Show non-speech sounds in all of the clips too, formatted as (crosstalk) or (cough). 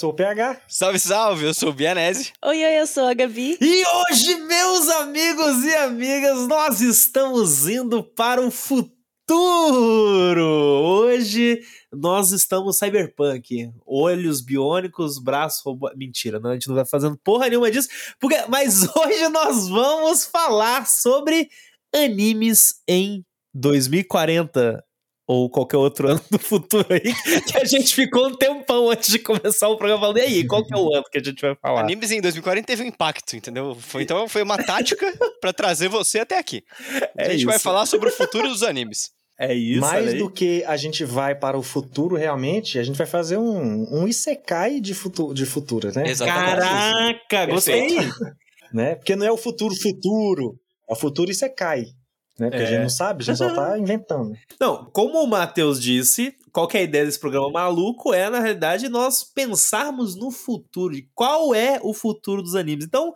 sou o PH. Salve, salve, eu sou o Bianese. Oi, oi, eu sou a Gabi. E hoje, meus amigos e amigas, nós estamos indo para o futuro. Hoje nós estamos cyberpunk. Olhos biônicos, braço robô. Mentira, não, a gente não vai fazendo porra nenhuma disso. Porque... Mas (laughs) hoje nós vamos falar sobre animes em 2040 ou qualquer outro ano do futuro aí, (laughs) que a gente ficou um tempão antes de começar o programa falando, e aí, qual que é o ano que a gente vai falar? Animes em 2040 teve um impacto, entendeu? Foi, então foi uma tática (laughs) para trazer você até aqui. É a gente isso. vai falar sobre o futuro dos animes. É isso. Mais do que a gente vai para o futuro realmente, a gente vai fazer um, um Isekai de, futuro, de futuro, né? Exatamente. Caraca, gostei! (laughs) né? Porque não é o futuro futuro, é o futuro Isekai. Né? Porque é. a gente não sabe, a gente só tá (laughs) inventando. Não, como o Matheus disse, qual é a ideia desse programa maluco é, na realidade, nós pensarmos no futuro, de qual é o futuro dos animes. Então,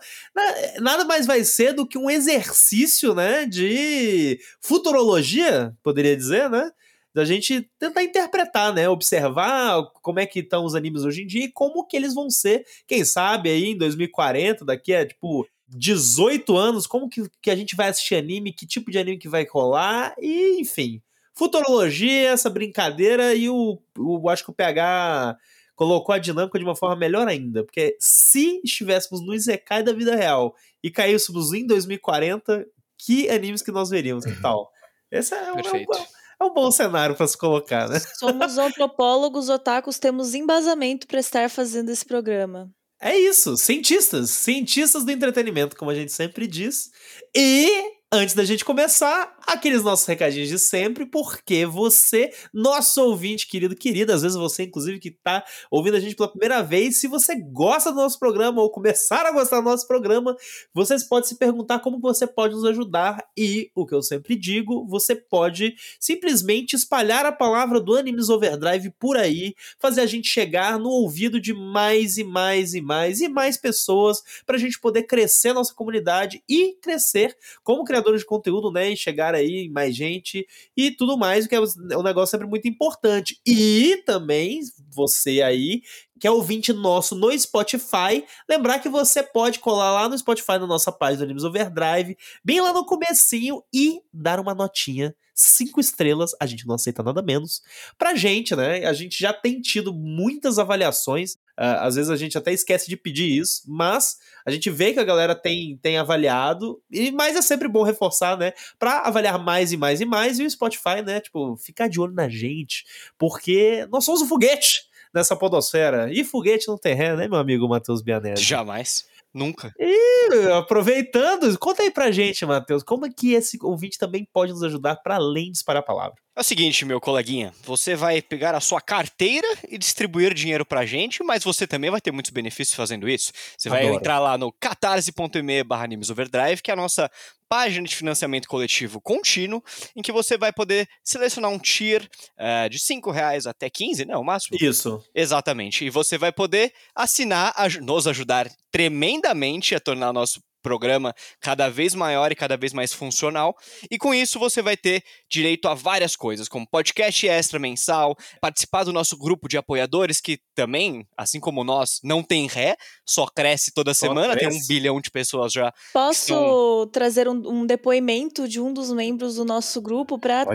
nada mais vai ser do que um exercício, né, de futurologia, poderia dizer, né? Da gente tentar interpretar, né? Observar como é que estão os animes hoje em dia e como que eles vão ser, quem sabe aí em 2040, daqui a, tipo, 18 anos, como que, que a gente vai assistir anime, que tipo de anime que vai rolar, e enfim. Futurologia, essa brincadeira, e o, o acho que o PH colocou a dinâmica de uma forma melhor ainda, porque se estivéssemos no Isekai da vida real e caíssemos em 2040, que animes que nós veríamos, que tal? (laughs) Esse é, Perfeito. é, um, é um bom cenário para se colocar, né? Somos antropólogos, otakus, temos embasamento para estar fazendo esse programa. É isso, cientistas, cientistas do entretenimento, como a gente sempre diz. E Antes da gente começar, aqueles nossos recadinhos de sempre, porque você, nosso ouvinte querido, querida, às vezes você, inclusive, que está ouvindo a gente pela primeira vez, se você gosta do nosso programa ou começar a gostar do nosso programa, vocês podem se perguntar como você pode nos ajudar. E o que eu sempre digo, você pode simplesmente espalhar a palavra do Animes Overdrive por aí, fazer a gente chegar no ouvido de mais e mais e mais e mais pessoas, para a gente poder crescer nossa comunidade e crescer como criador criadores de conteúdo, né, e chegar aí mais gente e tudo mais, que é um negócio sempre muito importante. E também você aí que é ouvinte nosso no Spotify, lembrar que você pode colar lá no Spotify na nossa página do Animes Overdrive, bem lá no comecinho e dar uma notinha cinco estrelas, a gente não aceita nada menos. Pra gente, né? A gente já tem tido muitas avaliações, uh, às vezes a gente até esquece de pedir isso, mas a gente vê que a galera tem, tem avaliado, e mas é sempre bom reforçar, né? Pra avaliar mais e mais e mais, e o Spotify, né? Tipo, ficar de olho na gente, porque nós somos o foguete nessa podosfera. E foguete não tem ré, né, meu amigo Matheus Bianese? Jamais. Nunca. E aproveitando, conta aí pra gente, Matheus, como é que esse ouvinte também pode nos ajudar para além de disparar a palavra? É o seguinte, meu coleguinha, você vai pegar a sua carteira e distribuir dinheiro pra gente, mas você também vai ter muitos benefícios fazendo isso. Você Adoro. vai entrar lá no catarse.me barra Overdrive, que é a nossa página de financiamento coletivo contínuo, em que você vai poder selecionar um tier uh, de 5 reais até 15, né? O máximo? Isso. Exatamente. E você vai poder assinar, nos ajudar tremendamente a tornar nosso programa cada vez maior e cada vez mais funcional. E com isso você vai ter direito a várias coisas, como podcast extra mensal, participar do nosso grupo de apoiadores, que também, assim como nós, não tem ré, só cresce toda só semana, cresce. tem um bilhão de pessoas já. Posso trazer um, um, depoimento de um dos membros do nosso grupo para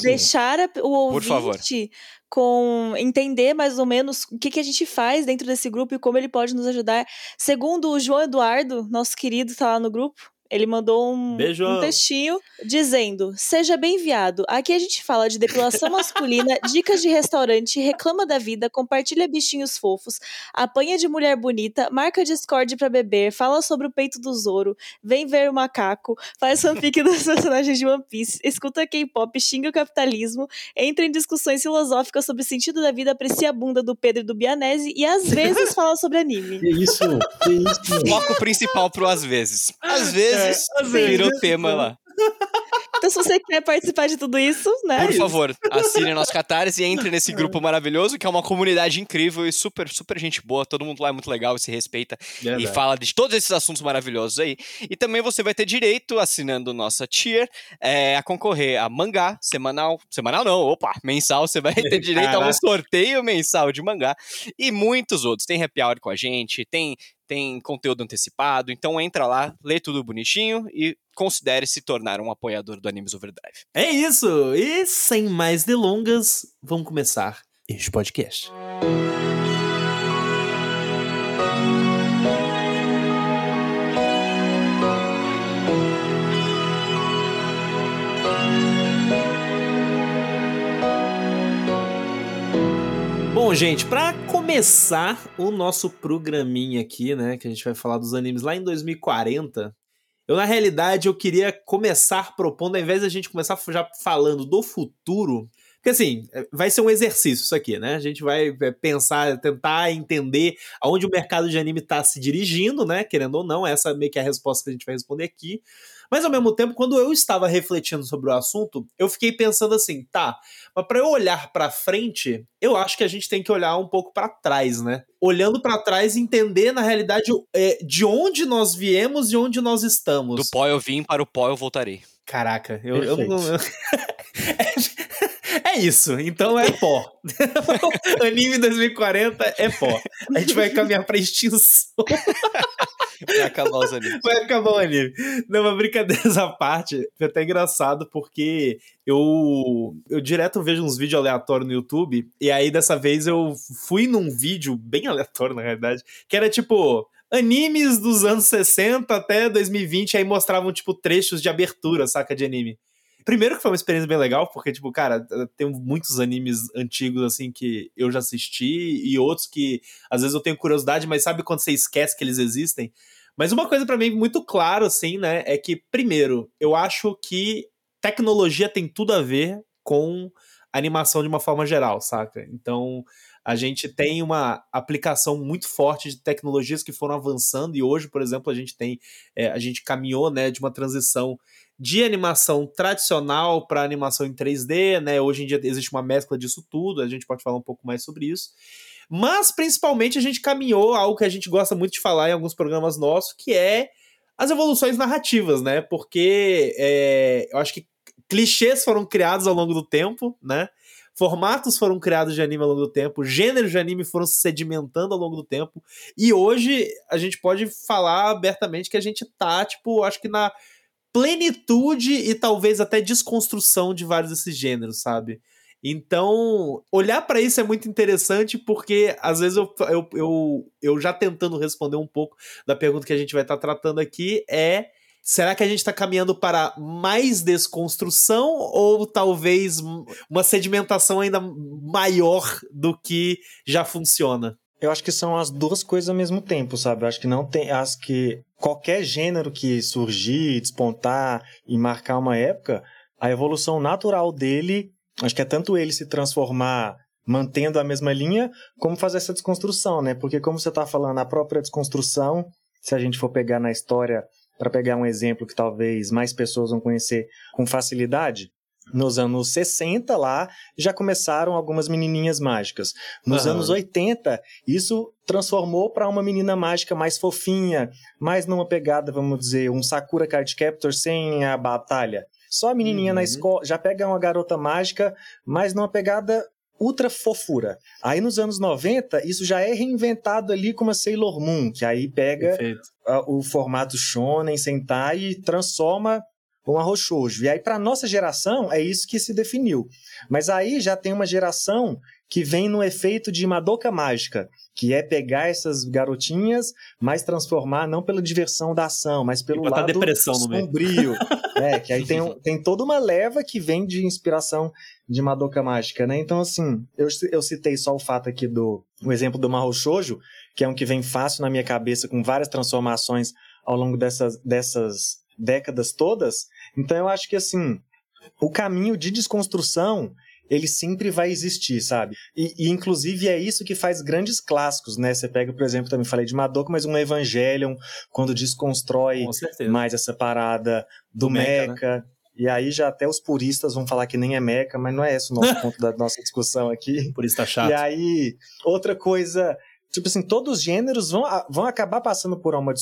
deixar o ouvinte com entender mais ou menos o que, que a gente faz dentro desse grupo e como ele pode nos ajudar. Segundo o João Eduardo, nosso querido, está lá no grupo, ele mandou um, um textinho dizendo: Seja bem enviado. Aqui a gente fala de depilação (laughs) masculina, dicas de restaurante, reclama da vida, compartilha bichinhos fofos, apanha de mulher bonita, marca Discord para beber, fala sobre o peito do Zoro, vem ver o macaco, faz fanfic dos personagens de One Piece, escuta K-pop, xinga o capitalismo, entra em discussões filosóficas sobre o sentido da vida, aprecia a bunda do Pedro e do Bianese e às vezes fala sobre anime. Que isso? Que isso? Foco principal pro às vezes. Às vezes é, vira o tema lá. Então, se você quer participar de tudo isso, né? Por favor, assine nosso Catarse e entre nesse grupo maravilhoso, que é uma comunidade incrível e super, super gente boa. Todo mundo lá é muito legal e se respeita Verdade. e fala de todos esses assuntos maravilhosos aí. E também você vai ter direito, assinando nossa tier, é, a concorrer a mangá semanal. Semanal não, opa, mensal. Você vai ter direito a um sorteio mensal de mangá e muitos outros. Tem happy hour com a gente, tem tem conteúdo antecipado. Então entra lá, lê tudo bonitinho e considere se tornar um apoiador do Animes Overdrive. É isso! E sem mais delongas, vamos começar este podcast. Bom, gente, para começar o nosso programinha aqui, né, que a gente vai falar dos animes lá em 2040, eu na realidade eu queria começar propondo, ao invés da gente começar já falando do futuro, porque assim, é, vai ser um exercício isso aqui, né? A gente vai é, pensar, tentar entender aonde o mercado de anime está se dirigindo, né? Querendo ou não, essa é meio que é a resposta que a gente vai responder aqui. Mas ao mesmo tempo, quando eu estava refletindo sobre o assunto, eu fiquei pensando assim, tá, mas para eu olhar para frente, eu acho que a gente tem que olhar um pouco para trás, né? Olhando para trás e entender na realidade é, de onde nós viemos e onde nós estamos. Do pó eu vim, para o pó eu voltarei. Caraca, eu, eu não. (laughs) É isso, então é pó. (laughs) Anime 2040 é pó. A gente vai caminhar pra extinção. Vai acabar os animes. Vai acabar o anime. Não, mas brincadeiras à parte, é até engraçado porque eu, eu direto vejo uns vídeos aleatórios no YouTube, e aí dessa vez eu fui num vídeo bem aleatório, na realidade, que era tipo animes dos anos 60 até 2020, aí mostravam, tipo, trechos de abertura, saca, de anime. Primeiro que foi uma experiência bem legal, porque, tipo, cara, tem muitos animes antigos, assim, que eu já assisti, e outros que, às vezes, eu tenho curiosidade, mas sabe quando você esquece que eles existem? Mas uma coisa para mim muito claro, assim, né, é que, primeiro, eu acho que tecnologia tem tudo a ver com animação de uma forma geral, saca? Então, a gente tem uma aplicação muito forte de tecnologias que foram avançando e hoje, por exemplo, a gente tem, é, a gente caminhou, né, de uma transição de animação tradicional para animação em 3D, né? Hoje em dia existe uma mescla disso tudo, a gente pode falar um pouco mais sobre isso. Mas principalmente a gente caminhou algo que a gente gosta muito de falar em alguns programas nossos, que é as evoluções narrativas, né? Porque é, eu acho que clichês foram criados ao longo do tempo, né? Formatos foram criados de anime ao longo do tempo, gêneros de anime foram se sedimentando ao longo do tempo, e hoje a gente pode falar abertamente que a gente tá, tipo, acho que na plenitude e talvez até desconstrução de vários desses gêneros, sabe? Então, olhar para isso é muito interessante porque às vezes eu, eu, eu, eu, já tentando responder um pouco da pergunta que a gente vai estar tá tratando aqui é será que a gente está caminhando para mais desconstrução ou talvez uma sedimentação ainda maior do que já funciona? Eu acho que são as duas coisas ao mesmo tempo, sabe? Eu acho que não tem. Acho que qualquer gênero que surgir, despontar e marcar uma época, a evolução natural dele, acho que é tanto ele se transformar mantendo a mesma linha, como fazer essa desconstrução, né? Porque como você está falando, a própria desconstrução, se a gente for pegar na história, para pegar um exemplo que talvez mais pessoas vão conhecer com facilidade, nos anos 60 lá já começaram algumas menininhas mágicas. Nos uhum. anos 80, isso transformou para uma menina mágica mais fofinha, mais numa pegada, vamos dizer, um Sakura Card Captor sem a batalha. Só a menininha uhum. na escola já pega uma garota mágica, mas numa pegada ultra fofura. Aí nos anos 90, isso já é reinventado ali com uma Sailor Moon, que aí pega o formato shonen, sentai e transforma um arroz shoujo. E aí, para nossa geração, é isso que se definiu. Mas aí já tem uma geração que vem no efeito de Madoka Mágica, que é pegar essas garotinhas, mas transformar não pela diversão da ação, mas pelo lado depressão sombrio. (laughs) é, que aí tem, tem toda uma leva que vem de inspiração de Madoka Mágica, né? Então, assim, eu, eu citei só o fato aqui do o exemplo do Mahou Shoujo, que é um que vem fácil na minha cabeça, com várias transformações ao longo dessas, dessas décadas todas. Então eu acho que assim, o caminho de desconstrução, ele sempre vai existir, sabe? E, e, inclusive é isso que faz grandes clássicos, né? Você pega, por exemplo, também falei de Madoka, mas um Evangelion, quando desconstrói mais essa parada do, do Mecha, Mecha né? E aí já até os puristas vão falar que nem é Mecha, mas não é esse o nosso (laughs) ponto da nossa discussão aqui. Purista chato. E aí, outra coisa tipo assim, todos os gêneros vão, vão acabar passando por, uma,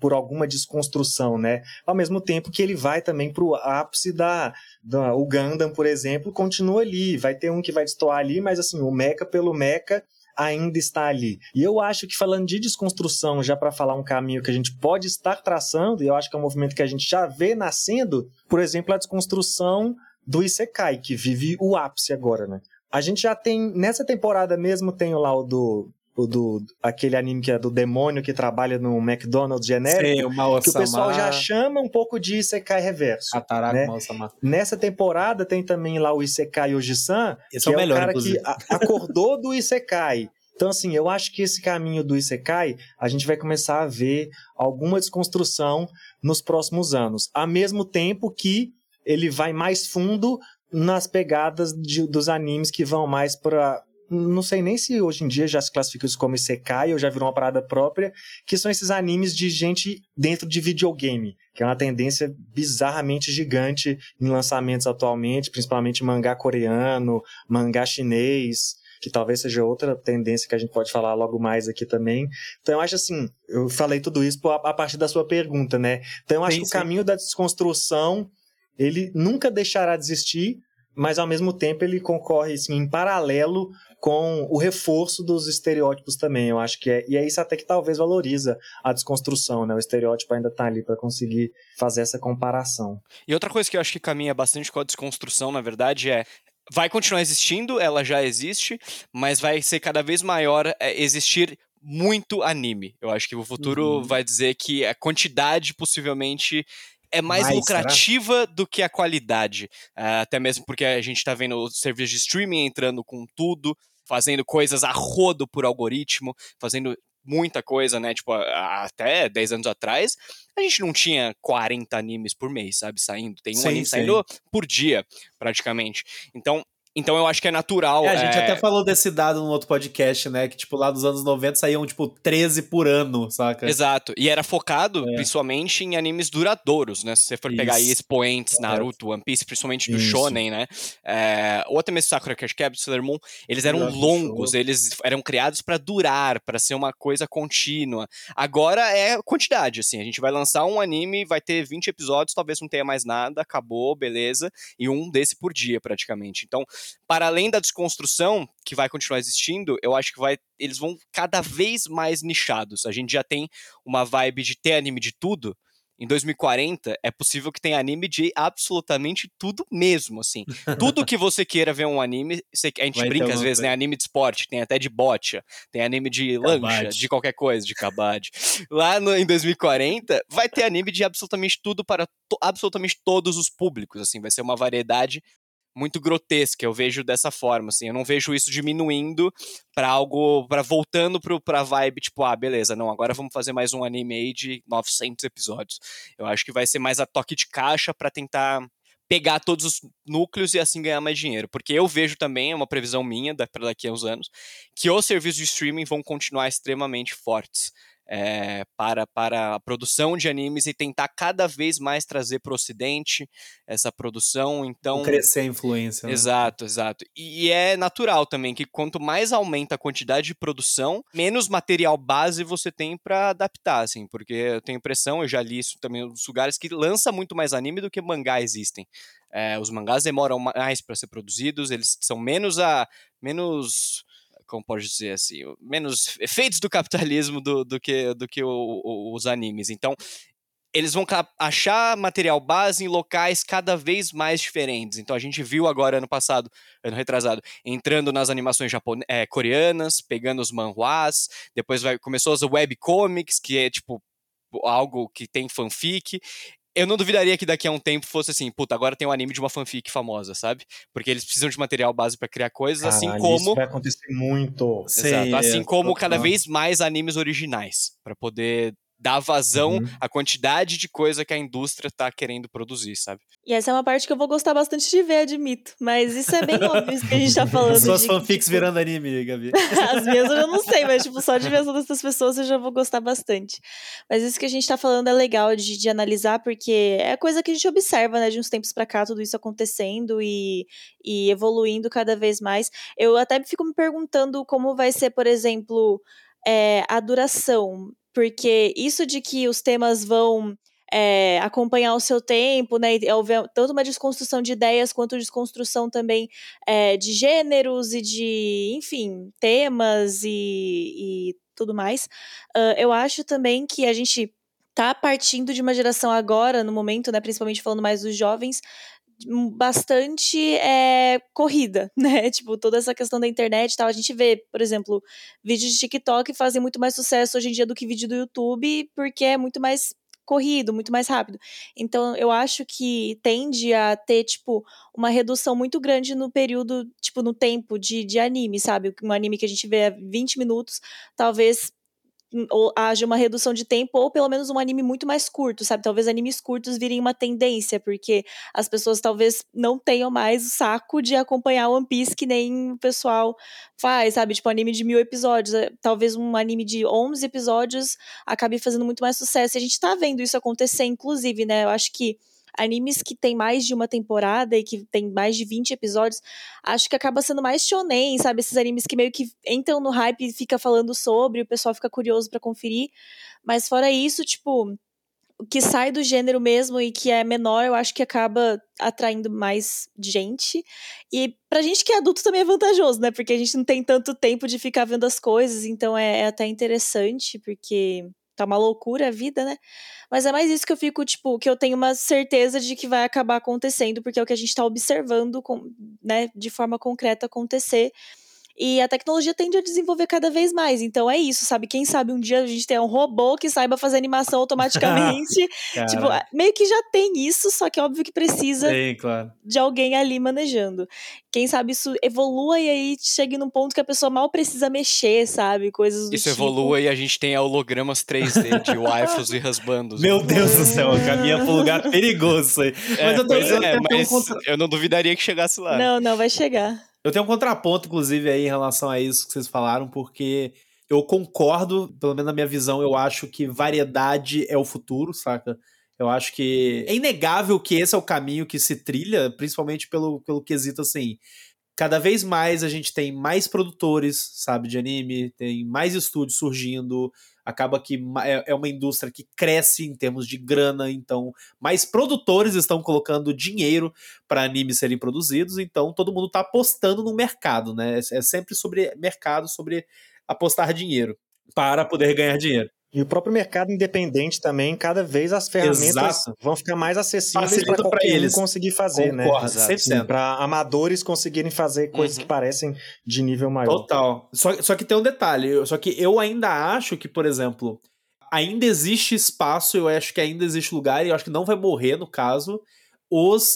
por alguma desconstrução, né? Ao mesmo tempo que ele vai também pro ápice da, da... O Gundam, por exemplo, continua ali. Vai ter um que vai destoar ali, mas assim, o Mecha pelo Mecha ainda está ali. E eu acho que falando de desconstrução, já para falar um caminho que a gente pode estar traçando, e eu acho que é um movimento que a gente já vê nascendo, por exemplo, a desconstrução do Isekai, que vive o ápice agora, né? A gente já tem, nessa temporada mesmo, tem lá o do o do aquele anime que é do demônio que trabalha no McDonald's genérico, Sim, o que o pessoal já chama um pouco de Isekai reverso. Ataraku né? Nessa temporada tem também lá o Isekai Oji-san, que é, é o, melhor, cara inclusive. que acordou do Isekai. Então, assim, eu acho que esse caminho do Isekai, a gente vai começar a ver alguma desconstrução nos próximos anos. Ao mesmo tempo que ele vai mais fundo nas pegadas de, dos animes que vão mais para não sei nem se hoje em dia já se classifica isso como Isekai ou já virou uma parada própria, que são esses animes de gente dentro de videogame, que é uma tendência bizarramente gigante em lançamentos atualmente, principalmente mangá coreano, mangá chinês, que talvez seja outra tendência que a gente pode falar logo mais aqui também. Então eu acho assim, eu falei tudo isso a partir da sua pergunta, né? Então eu acho sim, que o caminho da desconstrução, ele nunca deixará de existir, mas ao mesmo tempo ele concorre assim, em paralelo com o reforço dos estereótipos também. Eu acho que é. E é isso até que talvez valoriza a desconstrução, né? O estereótipo ainda está ali para conseguir fazer essa comparação. E outra coisa que eu acho que caminha bastante com a desconstrução, na verdade, é vai continuar existindo, ela já existe, mas vai ser cada vez maior é, existir muito anime. Eu acho que o futuro uhum. vai dizer que a quantidade possivelmente é mais, mais lucrativa será? do que a qualidade. Uh, até mesmo porque a gente está vendo os serviços de streaming entrando com tudo fazendo coisas a rodo por algoritmo, fazendo muita coisa, né? Tipo, até 10 anos atrás, a gente não tinha 40 animes por mês, sabe? Saindo. Tem um sim, anime sim. saindo por dia, praticamente. Então, então eu acho que é natural. É, a gente é... até falou desse dado no outro podcast, né? Que, tipo, lá dos anos 90 saíam, tipo, 13 por ano, saca? Exato. E era focado, é. principalmente, em animes duradouros, né? Se você for Isso. pegar aí expoentes, Naruto, One Piece, principalmente do Isso. Shonen, né? É... Ou até mesmo Sakura Card Captor, Sailor Moon, eles eram longos, eles eram criados para durar, para ser uma coisa contínua. Agora é quantidade, assim. A gente vai lançar um anime, vai ter 20 episódios, talvez não tenha mais nada, acabou, beleza. E um desse por dia, praticamente. Então, para além da desconstrução que vai continuar existindo, eu acho que vai, eles vão cada vez mais nichados. A gente já tem uma vibe de ter anime de tudo. Em 2040, é possível que tenha anime de absolutamente tudo mesmo, assim. (laughs) Tudo que você queira ver um anime, a gente vai brinca às vezes, né? Anime de esporte, tem até de bocha, tem anime de lancha, de qualquer coisa, de cabade. Lá no, em 2040, vai ter anime de absolutamente tudo para to, absolutamente todos os públicos, assim. Vai ser uma variedade muito grotesca, eu vejo dessa forma, assim, eu não vejo isso diminuindo para algo, para voltando pro, pra vibe, tipo, ah, beleza, não, agora vamos fazer mais um anime aí de 900 episódios. Eu acho que vai ser mais a toque de caixa para tentar pegar todos os núcleos e assim ganhar mais dinheiro. Porque eu vejo também, é uma previsão minha para daqui a uns anos, que os serviços de streaming vão continuar extremamente fortes é, para, para a produção de animes e tentar cada vez mais trazer para o Ocidente essa produção. Então crescer a influência. Né? Exato, exato. E, e é natural também que quanto mais aumenta a quantidade de produção, menos material base você tem para adaptar, assim, porque eu tenho impressão, eu já li isso também nos lugares que lança muito mais anime do que mangá existem. É, os mangás demoram mais para ser produzidos, eles são menos a menos como pode dizer assim, menos efeitos do capitalismo do, do que, do que o, o, os animes. Então, eles vão achar material base em locais cada vez mais diferentes. Então a gente viu agora ano passado, ano retrasado, entrando nas animações é, coreanas, pegando os manhwas, depois vai, começou as webcomics, que é tipo algo que tem fanfic, eu não duvidaria que daqui a um tempo fosse assim, puta, agora tem um anime de uma fanfic famosa, sabe? Porque eles precisam de material base para criar coisas, assim Caralho, assim como. Isso vai acontecer muito. Exato. assim como cada vez mais animes originais, para poder dar vazão uhum. à quantidade de coisa que a indústria tá querendo produzir, sabe? E essa é uma parte que eu vou gostar bastante de ver, admito. Mas isso é bem (laughs) óbvio isso que a gente tá falando. Suas de, fanfics tipo... virando anime, Gabi. (laughs) As minhas eu não sei, mas tipo, só de ver todas essas (laughs) pessoas eu já vou gostar bastante. Mas isso que a gente tá falando é legal de, de analisar, porque é coisa que a gente observa, né, de uns tempos pra cá, tudo isso acontecendo e, e evoluindo cada vez mais. Eu até fico me perguntando como vai ser, por exemplo, é, a duração. Porque isso de que os temas vão é, acompanhar o seu tempo, né? E houver tanto uma desconstrução de ideias quanto desconstrução também é, de gêneros e de, enfim, temas e, e tudo mais. Uh, eu acho também que a gente tá partindo de uma geração agora, no momento, né? Principalmente falando mais dos jovens, bastante é, corrida, (laughs) né? Tipo, toda essa questão da internet e tal. A gente vê, por exemplo, vídeos de TikTok fazem muito mais sucesso hoje em dia do que vídeo do YouTube, porque é muito mais corrido, muito mais rápido. Então, eu acho que tende a ter, tipo, uma redução muito grande no período, tipo, no tempo de, de anime, sabe? Um anime que a gente vê 20 minutos, talvez ou haja uma redução de tempo, ou pelo menos um anime muito mais curto, sabe? Talvez animes curtos virem uma tendência, porque as pessoas talvez não tenham mais o saco de acompanhar One Piece que nem o pessoal faz, sabe? Tipo, anime de mil episódios. É, talvez um anime de 11 episódios acabe fazendo muito mais sucesso. E a gente tá vendo isso acontecer, inclusive, né? Eu acho que animes que tem mais de uma temporada e que tem mais de 20 episódios, acho que acaba sendo mais shonen, sabe? Esses animes que meio que entram no hype e fica falando sobre, o pessoal fica curioso para conferir. Mas fora isso, tipo, o que sai do gênero mesmo e que é menor, eu acho que acaba atraindo mais gente. E pra gente que é adulto também é vantajoso, né? Porque a gente não tem tanto tempo de ficar vendo as coisas, então é, é até interessante, porque tá uma loucura a vida, né? Mas é mais isso que eu fico, tipo, que eu tenho uma certeza de que vai acabar acontecendo, porque é o que a gente tá observando, com, né, de forma concreta acontecer. E a tecnologia tende a desenvolver cada vez mais. Então é isso, sabe? Quem sabe um dia a gente tem um robô que saiba fazer animação automaticamente. (laughs) tipo, meio que já tem isso, só que é óbvio que precisa Sim, claro. de alguém ali manejando. Quem sabe isso evolua e aí chegue num ponto que a pessoa mal precisa mexer, sabe? Coisas do Isso tipo. evolua e a gente tem hologramas 3D de waifus e rasbandos. Meu Deus do céu, caminha pra um lugar perigoso aí. É, mas eu, tô, eu, é, mas contra... eu não duvidaria que chegasse lá. Não, não, vai chegar. Eu tenho um contraponto, inclusive, aí em relação a isso que vocês falaram, porque eu concordo, pelo menos na minha visão, eu acho que variedade é o futuro, saca? Eu acho que é inegável que esse é o caminho que se trilha, principalmente pelo, pelo quesito assim. Cada vez mais a gente tem mais produtores, sabe, de anime, tem mais estúdios surgindo, acaba que é, é uma indústria que cresce em termos de grana, então mais produtores estão colocando dinheiro para animes serem produzidos, então todo mundo está apostando no mercado, né? É, é sempre sobre mercado, sobre apostar dinheiro para poder ganhar dinheiro. E o próprio mercado independente também, cada vez as ferramentas Exato. vão ficar mais acessíveis para qualquer eles. um conseguir fazer, né? Concordo, né? 100%. Para amadores conseguirem fazer coisas uhum. que parecem de nível maior. Total. Só, só que tem um detalhe, só que eu ainda acho que, por exemplo, ainda existe espaço, eu acho que ainda existe lugar, e eu acho que não vai morrer no caso, os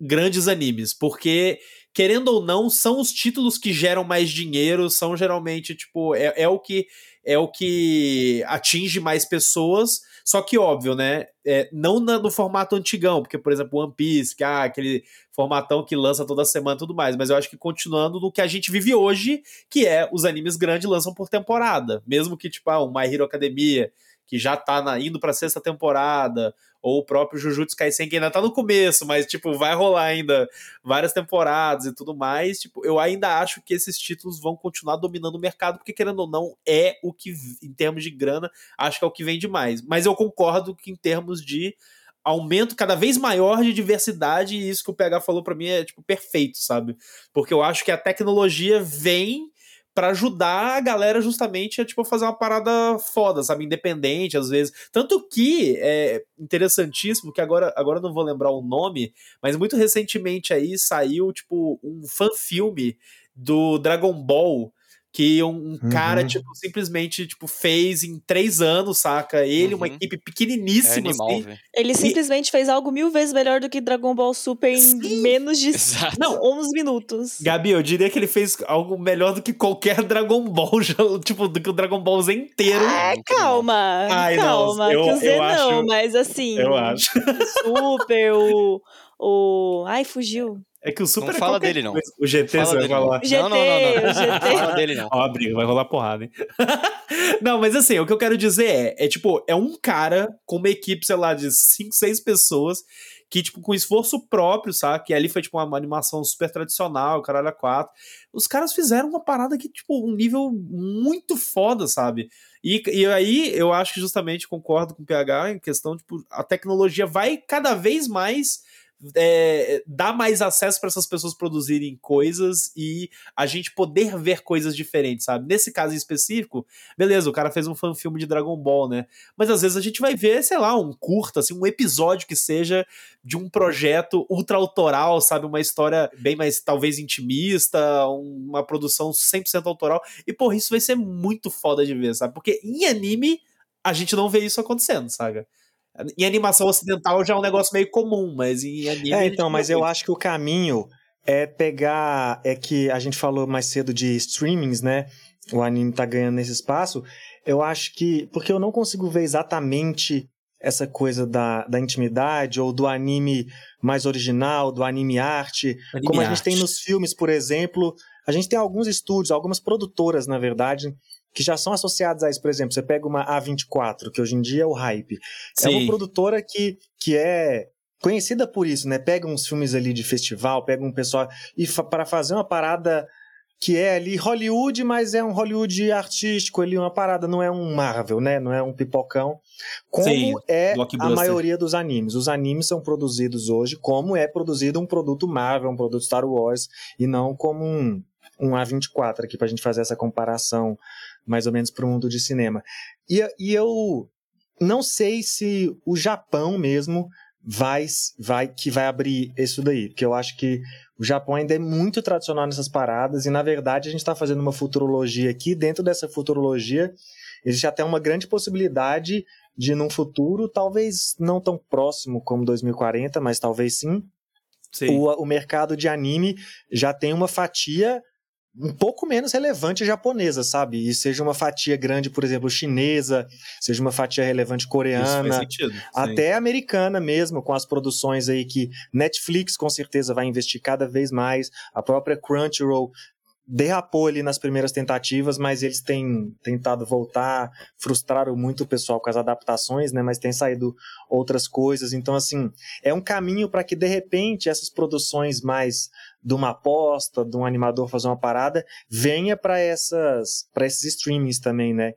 grandes animes, porque querendo ou não, são os títulos que geram mais dinheiro, são geralmente, tipo, é, é o que é o que atinge mais pessoas, só que óbvio, né? É, não no formato antigão, porque, por exemplo, One Piece, que ah, aquele formatão que lança toda semana e tudo mais, mas eu acho que continuando no que a gente vive hoje, que é os animes grandes lançam por temporada, mesmo que, tipo, ah, um My Hero Academia, que já tá na, indo pra sexta temporada, ou o próprio Jujutsu Kaisen, que ainda tá no começo, mas, tipo, vai rolar ainda várias temporadas e tudo mais, tipo, eu ainda acho que esses títulos vão continuar dominando o mercado, porque, querendo ou não, é o que, em termos de grana, acho que é o que vende mais. Mas eu concordo que, em termos de aumento cada vez maior de diversidade, e isso que o PH falou para mim é, tipo, perfeito, sabe? Porque eu acho que a tecnologia vem para ajudar a galera justamente a tipo fazer uma parada foda, sabe, independente às vezes. Tanto que é interessantíssimo que agora agora não vou lembrar o nome, mas muito recentemente aí saiu tipo um fan filme do Dragon Ball que um, uhum. cara, tipo, simplesmente, tipo, fez em três anos, saca? Ele, uhum. uma equipe pequeniníssima, é animal, assim. Ele simplesmente e... fez algo mil vezes melhor do que Dragon Ball Super em Sim. menos de não, 11 minutos. Gabi, eu diria que ele fez algo melhor do que qualquer Dragon Ball, (laughs) já, tipo, do que o Dragon Ball Z inteiro. Ah, calma, Ai, calma, não, eu, que o Z não, acho, mas assim... Eu acho. Super, o... o... Ai, fugiu. É que o Super não é fala dele, não. Coisa. O GT fala vai rolar. GT, não, não, não, não. GT. Fala dele, não. Ó, a briga, vai rolar porrada, hein? (laughs) não, mas assim, o que eu quero dizer é, é tipo, é um cara com uma equipe, sei lá, de 5, 6 pessoas que, tipo, com esforço próprio, sabe? Que ali foi, tipo, uma animação super tradicional, caralho, a quatro. Os caras fizeram uma parada que, tipo, um nível muito foda, sabe? E, e aí, eu acho que justamente concordo com o PH em questão, tipo, a tecnologia vai cada vez mais é, dar mais acesso para essas pessoas produzirem coisas e a gente poder ver coisas diferentes, sabe? Nesse caso em específico, beleza, o cara fez um fan filme de Dragon Ball, né? Mas às vezes a gente vai ver, sei lá, um curta, assim, um episódio que seja de um projeto ultra autoral, sabe? Uma história bem mais, talvez, intimista, uma produção 100% autoral. E, porra, isso vai ser muito foda de ver, sabe? Porque em anime a gente não vê isso acontecendo, sabe? Em animação ocidental já é um negócio meio comum, mas em anime. É, então, mas eu acho que o caminho é pegar. É que a gente falou mais cedo de streamings, né? O anime tá ganhando nesse espaço. Eu acho que. Porque eu não consigo ver exatamente essa coisa da, da intimidade ou do anime mais original, do anime arte, anime como a gente tem nos filmes, por exemplo. A gente tem alguns estúdios, algumas produtoras, na verdade, que já são associados a isso. Por exemplo, você pega uma A24, que hoje em dia é o hype. Sim. É uma produtora que, que é conhecida por isso, né? Pega uns filmes ali de festival, pega um pessoal. E fa para fazer uma parada que é ali Hollywood, mas é um Hollywood artístico ali, uma parada, não é um Marvel, né? Não é um pipocão. Como Sim, é a maioria dos animes. Os animes são produzidos hoje como é produzido um produto Marvel, um produto Star Wars, e não como um, um A24 aqui pra gente fazer essa comparação mais ou menos para o mundo de cinema. E, e eu não sei se o Japão mesmo vai, vai que vai abrir isso daí, porque eu acho que o Japão ainda é muito tradicional nessas paradas e na verdade a gente está fazendo uma futurologia aqui. Dentro dessa futurologia existe até uma grande possibilidade de num futuro, talvez não tão próximo como 2040, mas talvez sim, sim. O, o mercado de anime já tem uma fatia um pouco menos relevante japonesa, sabe? E seja uma fatia grande, por exemplo, chinesa, seja uma fatia relevante coreana, sentido, até americana mesmo, com as produções aí que Netflix com certeza vai investir cada vez mais, a própria Crunchyroll derrapou ali nas primeiras tentativas, mas eles têm tentado voltar, frustraram muito o pessoal com as adaptações, né? Mas tem saído outras coisas. Então, assim, é um caminho para que de repente essas produções mais de uma aposta, de um animador fazer uma parada, venha para essas, para esses streamings também, né?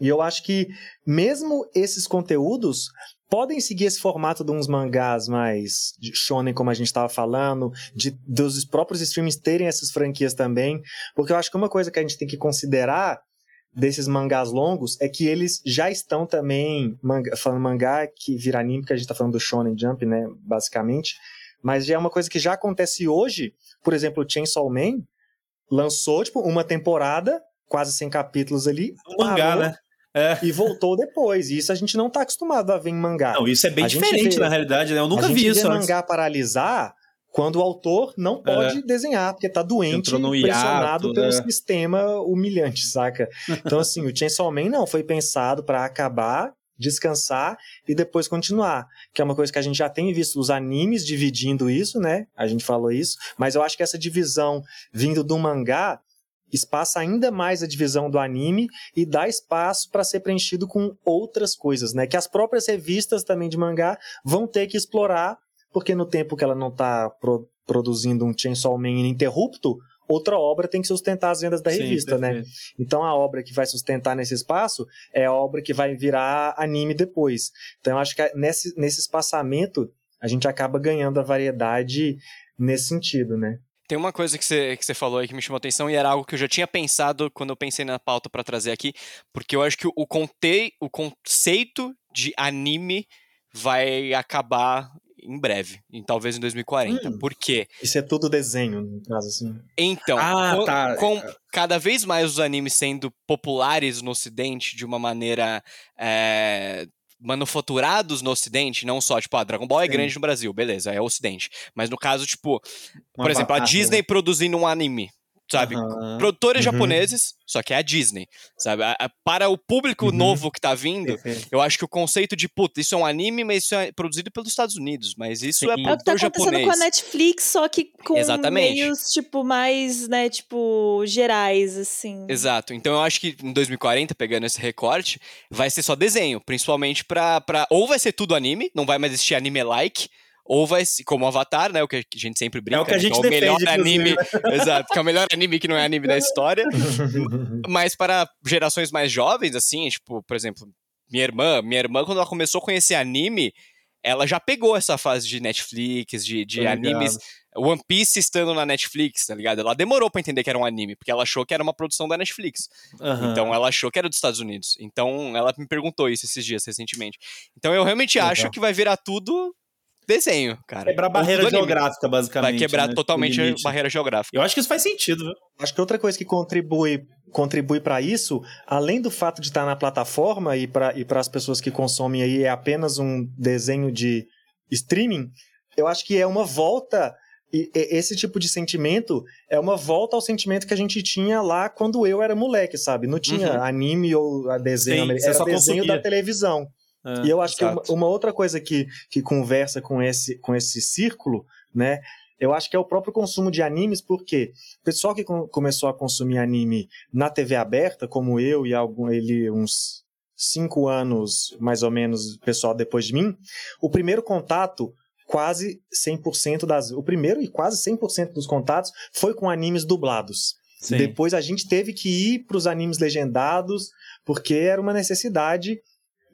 E eu acho que mesmo esses conteúdos podem seguir esse formato de uns mangás mais shonen, como a gente estava falando, de, dos próprios streams terem essas franquias também, porque eu acho que uma coisa que a gente tem que considerar desses mangás longos é que eles já estão também, manga, falando mangá que vira anime, que a gente está falando do Shonen Jump, né, basicamente, mas já é uma coisa que já acontece hoje, por exemplo, Chainsaw Man lançou, tipo, uma temporada, quase 100 capítulos ali, um mangá, né? É. E voltou depois. E isso a gente não está acostumado a ver em mangá. Não, isso é bem a diferente vê, na realidade, né? Eu nunca vi isso. A mangá paralisar quando o autor não pode é. desenhar, porque está doente, pressionado hiato, pelo né? sistema humilhante, saca? Então, assim, o Chainsaw Man não foi pensado para acabar, descansar e depois continuar. Que é uma coisa que a gente já tem visto os animes dividindo isso, né? A gente falou isso, mas eu acho que essa divisão vindo do mangá espaça ainda mais a divisão do anime e dá espaço para ser preenchido com outras coisas, né? Que as próprias revistas também de mangá vão ter que explorar, porque no tempo que ela não está pro, produzindo um Chainsaw Man ininterrupto, outra obra tem que sustentar as vendas da Sim, revista, né? perfeito. né? Então a obra que vai sustentar nesse espaço é a obra que vai virar anime depois. Então eu acho que nesse, nesse espaçamento a gente acaba ganhando a variedade nesse sentido, né? Tem uma coisa que você, que você falou aí que me chamou atenção e era algo que eu já tinha pensado quando eu pensei na pauta para trazer aqui, porque eu acho que o, contei, o conceito de anime vai acabar em breve, em, talvez em 2040. Hum, Por quê? Isso é tudo desenho, no caso, assim. Então, ah, com, tá. com cada vez mais os animes sendo populares no ocidente de uma maneira é, manufaturados no Ocidente, não só, tipo, a ah, Dragon Ball é Sim. grande no Brasil, beleza, é o Ocidente. Mas no caso, tipo, Uma por exemplo, a Disney né? produzindo um anime sabe? Uhum. Produtores uhum. japoneses, só que é a Disney, sabe? A, a, para o público uhum. novo que tá vindo, eu acho que o conceito de, puta, isso é um anime, mas isso é produzido pelos Estados Unidos, mas isso Sim. é produtor é o que tá acontecendo japonês. com a Netflix, só que com Exatamente. meios, tipo, mais, né, tipo, gerais, assim. Exato. Então eu acho que em 2040, pegando esse recorte, vai ser só desenho, principalmente pra, pra... Ou vai ser tudo anime, não vai mais existir anime-like, ou vai como Avatar, né? O que a gente sempre brinca. É o que a gente né, que é o melhor anime. (laughs) exato, que é o melhor anime que não é anime da história. (laughs) mas para gerações mais jovens, assim, tipo, por exemplo, minha irmã, minha irmã, quando ela começou a conhecer anime, ela já pegou essa fase de Netflix, de, de animes. One Piece estando na Netflix, tá ligado? Ela demorou para entender que era um anime, porque ela achou que era uma produção da Netflix. Uhum. Então ela achou que era dos Estados Unidos. Então ela me perguntou isso esses dias, recentemente. Então eu realmente Legal. acho que vai virar tudo desenho, cara. Quebrar barreira geográfica, basicamente. Vai quebrar né? totalmente a barreira geográfica. Eu acho que isso faz sentido, viu? Acho que outra coisa que contribui contribui para isso, além do fato de estar na plataforma e para e as pessoas que consomem aí é apenas um desenho de streaming, eu acho que é uma volta e esse tipo de sentimento é uma volta ao sentimento que a gente tinha lá quando eu era moleque, sabe? Não tinha uhum. anime ou desenho, Sim, era desenho consumia. da televisão. É, e eu acho exato. que uma, uma, outra coisa que, que conversa com esse, com esse círculo, né? Eu acho que é o próprio consumo de animes, porque o pessoal que com, começou a consumir anime na TV aberta, como eu e algum, ele uns cinco anos, mais ou menos, pessoal depois de mim, o primeiro contato quase 100% das o primeiro e quase 100% dos contatos foi com animes dublados. Sim. Depois a gente teve que ir para os animes legendados porque era uma necessidade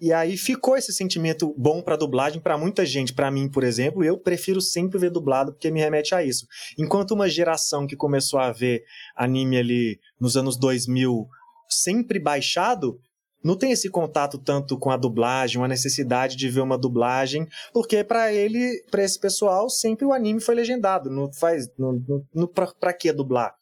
e aí ficou esse sentimento bom para dublagem para muita gente. Para mim, por exemplo, eu prefiro sempre ver dublado porque me remete a isso. Enquanto uma geração que começou a ver anime ali nos anos 2000 sempre baixado, não tem esse contato tanto com a dublagem, uma necessidade de ver uma dublagem, porque para ele, para esse pessoal, sempre o anime foi legendado. Não faz, não, não, para que dublar?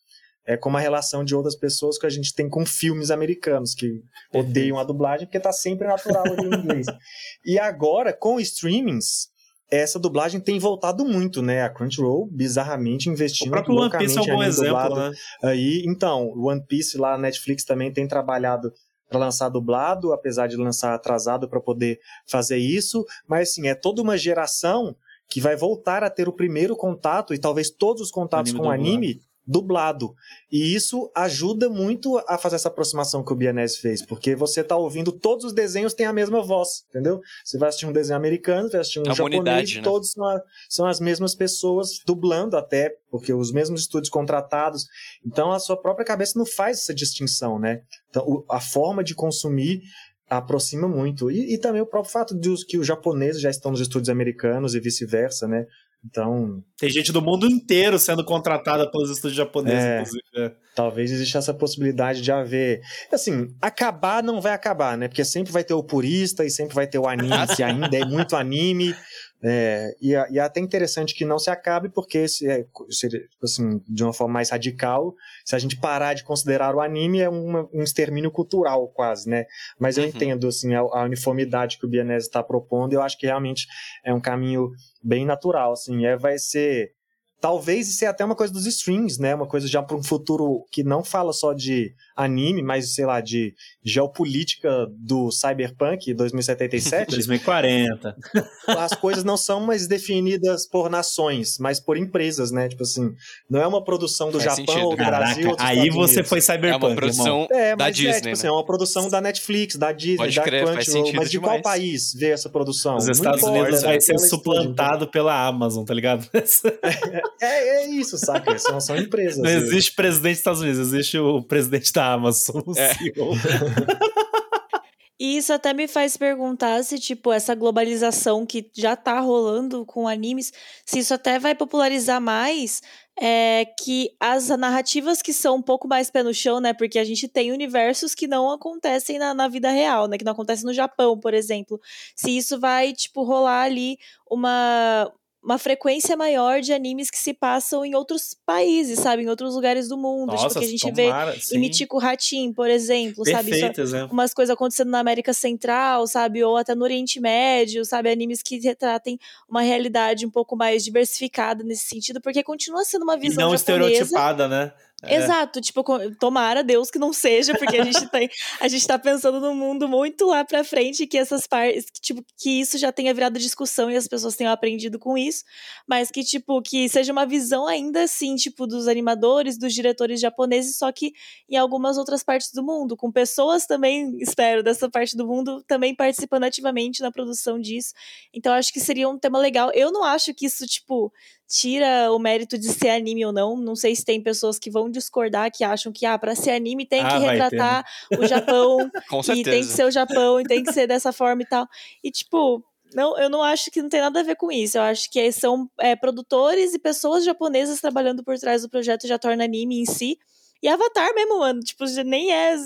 É como a relação de outras pessoas que a gente tem com filmes americanos, que odeiam a dublagem porque tá sempre natural ali em inglês. (laughs) e agora, com streamings, essa dublagem tem voltado muito, né? A Crunchyroll, bizarramente, investindo. O próprio One Piece é um bom exemplo, né? Aí, então, o One Piece lá na Netflix também tem trabalhado para lançar dublado, apesar de lançar atrasado para poder fazer isso. Mas, assim, é toda uma geração que vai voltar a ter o primeiro contato e talvez todos os contatos anime com anime dublado. E isso ajuda muito a fazer essa aproximação que o Bianese fez, porque você está ouvindo todos os desenhos têm a mesma voz, entendeu? Você vai assistir um desenho americano, vai assistir um japonês, né? todos são, a, são as mesmas pessoas dublando até, porque os mesmos estúdios contratados. Então a sua própria cabeça não faz essa distinção, né? Então o, a forma de consumir aproxima muito. E, e, também o próprio fato de que os japoneses já estão nos estúdios americanos e vice-versa, né? Então. Tem gente do mundo inteiro sendo contratada pelos estúdios japoneses, é, inclusive. É. Talvez exista essa possibilidade de haver. Assim, acabar não vai acabar, né? Porque sempre vai ter o purista e sempre vai ter o anime, que ainda é muito anime. É, e, e, é até interessante que não se acabe, porque se, é, assim, de uma forma mais radical, se a gente parar de considerar o anime, é uma, um extermínio cultural quase, né? Mas eu uhum. entendo assim, a, a, uniformidade que o Bianese está propondo, eu acho que realmente é um caminho bem natural, assim, é, vai ser talvez isso é até uma coisa dos streams, né? Uma coisa já para um futuro que não fala só de anime, mas sei lá, de geopolítica do Cyberpunk 2077. 2040. (laughs) As coisas não são mais definidas por nações, mas por empresas, né? Tipo assim, não é uma produção do Faz Japão, ou do Caraca, Brasil. aí você foi Cyberpunk. É uma produção é, da Disney. É, tipo né? assim, é uma produção da Netflix, da Disney, Pode da Crunchyroll. Mas de demais. qual país vê essa produção? Os Estados Unidos vai ser suplantado pela Amazon, tá ligado? (laughs) É, é isso, saca? São, são empresas. Não existe presidente dos Estados Unidos, existe o presidente da Amazon, o é. CEO. E isso até me faz perguntar se, tipo, essa globalização que já tá rolando com animes, se isso até vai popularizar mais é, que as narrativas que são um pouco mais pé no chão, né? Porque a gente tem universos que não acontecem na, na vida real, né? Que não acontecem no Japão, por exemplo. Se isso vai, tipo, rolar ali uma, uma frequência maior de animes que se passam em outros países, sabe? Em outros lugares do mundo. Nossa, tipo, que a gente tomara, vê sim. em Michiku Hatim, por exemplo, Perfeito, sabe? Só, umas coisas acontecendo na América Central, sabe? Ou até no Oriente Médio, sabe? Animes que retratem uma realidade um pouco mais diversificada nesse sentido, porque continua sendo uma visão e não japonesa, estereotipada, né? É. Exato, tipo, tomara Deus que não seja, porque a gente (laughs) tem, a gente tá pensando num mundo muito lá pra frente que essas partes, que, tipo, que isso já tenha virado discussão e as pessoas tenham aprendido com isso, mas que, tipo, que seja uma visão ainda assim, tipo, dos animadores, dos diretores japoneses, só que em algumas outras partes do mundo, com pessoas também, espero, dessa parte do mundo, também participando ativamente na produção disso. Então, acho que seria um tema legal. Eu não acho que isso, tipo, tira o mérito de ser anime ou não. Não sei se tem pessoas que vão discordar, que acham que, ah, para ser anime tem ah, que retratar né? o Japão. (laughs) e tem que ser o Japão, e tem que ser dessa forma e tal. E, tipo, não, eu não acho que não tem nada a ver com isso. Eu acho que são é, produtores e pessoas japonesas trabalhando por trás do projeto já torna anime em si. E Avatar mesmo, mano, tipo, nem é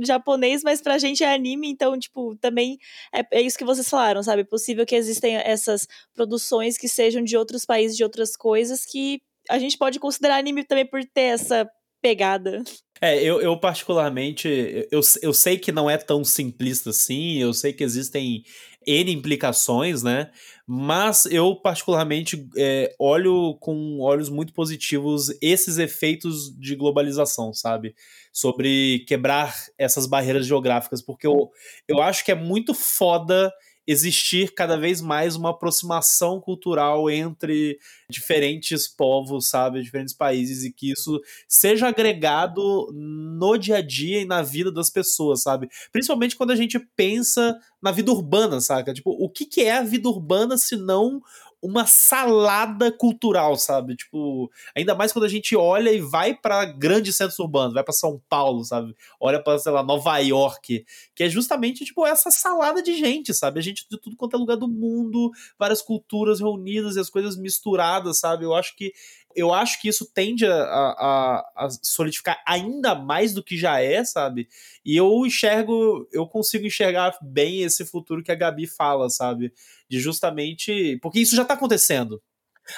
japonês, mas pra gente é anime, então, tipo, também é, é isso que vocês falaram, sabe? É possível que existem essas produções que sejam de outros países, de outras coisas, que a gente pode considerar anime também por ter essa pegada. É, eu, eu particularmente, eu, eu sei que não é tão simplista assim, eu sei que existem N implicações, né? Mas eu, particularmente, é, olho com olhos muito positivos esses efeitos de globalização, sabe? Sobre quebrar essas barreiras geográficas, porque eu, eu acho que é muito foda existir cada vez mais uma aproximação cultural entre diferentes povos, sabe, diferentes países e que isso seja agregado no dia a dia e na vida das pessoas, sabe? Principalmente quando a gente pensa na vida urbana, saca? Tipo, o que, que é a vida urbana se não uma salada cultural, sabe? Tipo, ainda mais quando a gente olha e vai para grandes centros urbanos, vai para São Paulo, sabe? Olha para, sei lá, Nova York, que é justamente tipo essa salada de gente, sabe? A gente de tudo quanto é lugar do mundo, várias culturas reunidas e as coisas misturadas, sabe? Eu acho que eu acho que isso tende a, a, a, solidificar ainda mais do que já é, sabe? E eu enxergo, eu consigo enxergar bem esse futuro que a Gabi fala, sabe? De justamente. Porque isso já tá acontecendo.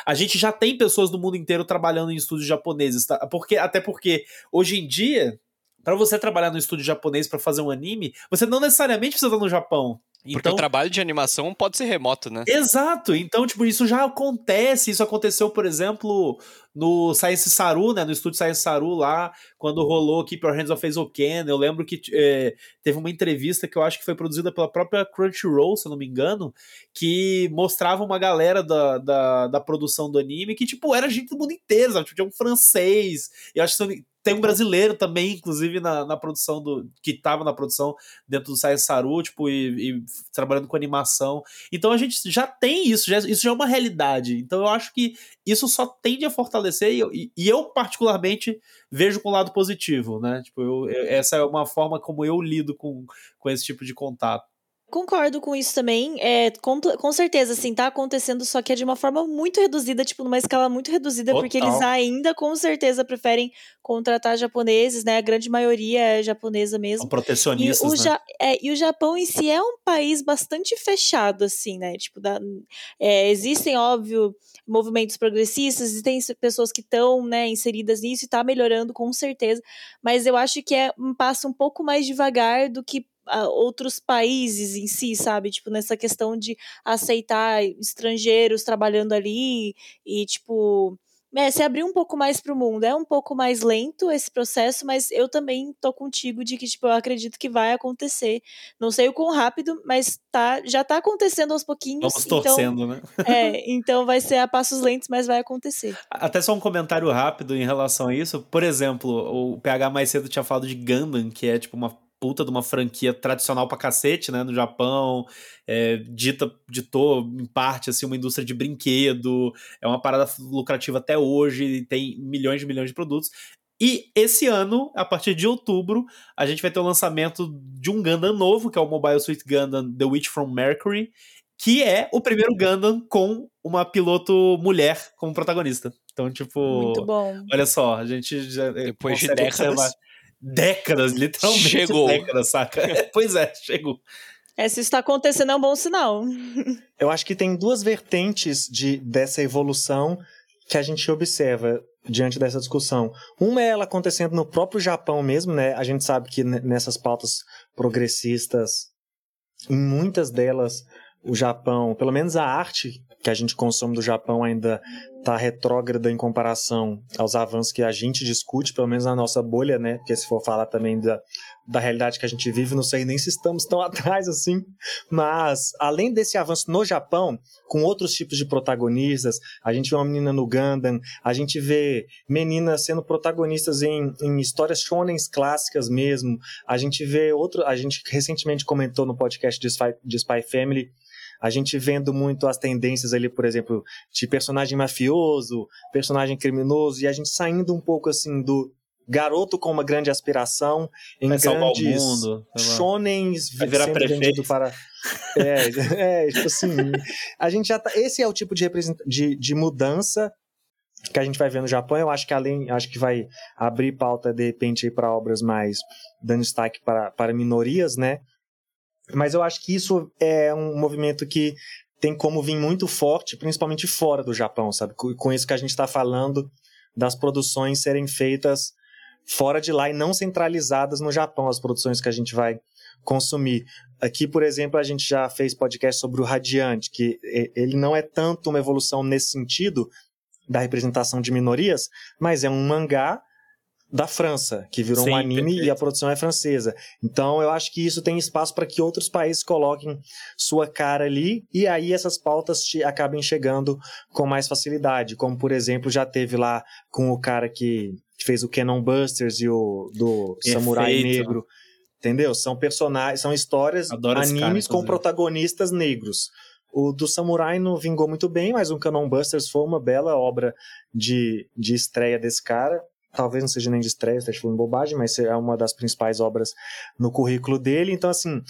A gente já tem pessoas do mundo inteiro trabalhando em estúdios japoneses, tá? Porque, até porque hoje em dia, para você trabalhar no estúdio japonês para fazer um anime, você não necessariamente precisa estar no Japão. Porque então, o trabalho de animação pode ser remoto, né? Exato. Então, tipo, isso já acontece. Isso aconteceu, por exemplo, no Science Saru, né? No estúdio Science Saru lá, quando rolou Keep Your Hands Off Eizouken. Eu lembro que é, teve uma entrevista que eu acho que foi produzida pela própria Crunchyroll, se eu não me engano, que mostrava uma galera da, da, da produção do anime que, tipo, era gente do mundo inteiro, sabe? Tipo, tinha um francês. Eu acho que tem um brasileiro também, inclusive, na, na produção do. que estava na produção dentro do Science Saru, tipo, e, e, trabalhando com animação. Então a gente já tem isso, já, isso já é uma realidade. Então eu acho que isso só tende a fortalecer, e, e, e eu, particularmente, vejo com o lado positivo, né? Tipo, eu, eu, essa é uma forma como eu lido com, com esse tipo de contato. Concordo com isso também. É, com, com certeza, assim, tá acontecendo, só que é de uma forma muito reduzida, tipo, numa escala muito reduzida, Total. porque eles ainda, com certeza, preferem contratar japoneses, né? A grande maioria é japonesa mesmo. São protecionistas, e o, né? ja é, e o Japão em si é um país bastante fechado, assim, né? Tipo, da, é, existem, óbvio, movimentos progressistas, existem pessoas que estão, né, inseridas nisso e tá melhorando, com certeza, mas eu acho que é um passo um pouco mais devagar do que outros países em si, sabe? Tipo, nessa questão de aceitar estrangeiros trabalhando ali e, tipo, é, se abrir um pouco mais para o mundo. É um pouco mais lento esse processo, mas eu também tô contigo de que, tipo, eu acredito que vai acontecer. Não sei o quão rápido, mas tá, já tá acontecendo aos pouquinhos. Vamos então, torcendo, né? é, (laughs) então vai ser a passos lentos, mas vai acontecer. Até só um comentário rápido em relação a isso. Por exemplo, o PH mais cedo tinha falado de Gundam, que é, tipo, uma puta de uma franquia tradicional pra cacete, né, no Japão, é, dita, ditou em parte, assim, uma indústria de brinquedo, é uma parada lucrativa até hoje, tem milhões e milhões de produtos. E esse ano, a partir de outubro, a gente vai ter o lançamento de um Gundam novo, que é o Mobile Suit Gundam The Witch from Mercury, que é o primeiro Gundam com uma piloto mulher como protagonista. Então, tipo. Muito bom. Olha só, a gente já. Depois de décadas. Observar. Décadas, literalmente. Chegou. Décadas, saca? (laughs) pois é, chegou. É, se isso está acontecendo, é um bom sinal. (laughs) Eu acho que tem duas vertentes de, dessa evolução que a gente observa diante dessa discussão. Uma é ela acontecendo no próprio Japão mesmo, né? A gente sabe que nessas pautas progressistas, em muitas delas, o Japão, pelo menos a arte que a gente consome do Japão ainda está retrógrada em comparação aos avanços que a gente discute, pelo menos na nossa bolha, né? Porque se for falar também da, da realidade que a gente vive, não sei nem se estamos tão (laughs) atrás assim. Mas, além desse avanço no Japão, com outros tipos de protagonistas, a gente vê uma menina no Gundam, a gente vê meninas sendo protagonistas em, em histórias shonens clássicas mesmo, a gente vê outro, a gente recentemente comentou no podcast de Spy, de Spy Family a gente vendo muito as tendências ali, por exemplo, de personagem mafioso, personagem criminoso, e a gente saindo um pouco assim do garoto com uma grande aspiração em Vai grandes mundo, shonens sendo vendido para é, (laughs) é, tipo assim, a gente já tá, esse é o tipo de, de, de mudança que a gente vai ver no Japão, eu acho que além, acho que vai abrir pauta de repente para obras mais dando destaque para, para minorias, né? Mas eu acho que isso é um movimento que tem como vir muito forte, principalmente fora do Japão, sabe? Com isso que a gente está falando das produções serem feitas fora de lá e não centralizadas no Japão, as produções que a gente vai consumir. Aqui, por exemplo, a gente já fez podcast sobre o Radiante, que ele não é tanto uma evolução nesse sentido da representação de minorias, mas é um mangá da França, que virou Sim, um anime perfeito. e a produção é francesa. Então eu acho que isso tem espaço para que outros países coloquem sua cara ali e aí essas pautas te, acabem chegando com mais facilidade. Como, por exemplo, já teve lá com o cara que fez o Cannon Busters e o do perfeito. Samurai Negro. Entendeu? São personagens, são histórias, Adoro animes cara, com protagonistas negros. O do Samurai não vingou muito bem, mas o Cannon Busters foi uma bela obra de, de estreia desse cara talvez não seja nem de estreia, estou falando bobagem, mas é uma das principais obras no currículo dele. Então, assim,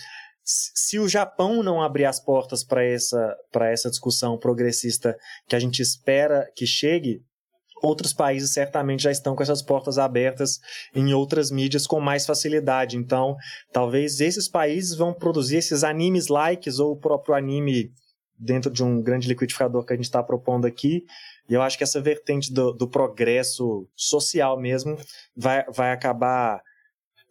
se o Japão não abrir as portas para essa, essa discussão progressista que a gente espera que chegue, outros países certamente já estão com essas portas abertas em outras mídias com mais facilidade. Então, talvez esses países vão produzir esses animes likes ou o próprio anime dentro de um grande liquidificador que a gente está propondo aqui, e eu acho que essa vertente do, do progresso social mesmo vai, vai acabar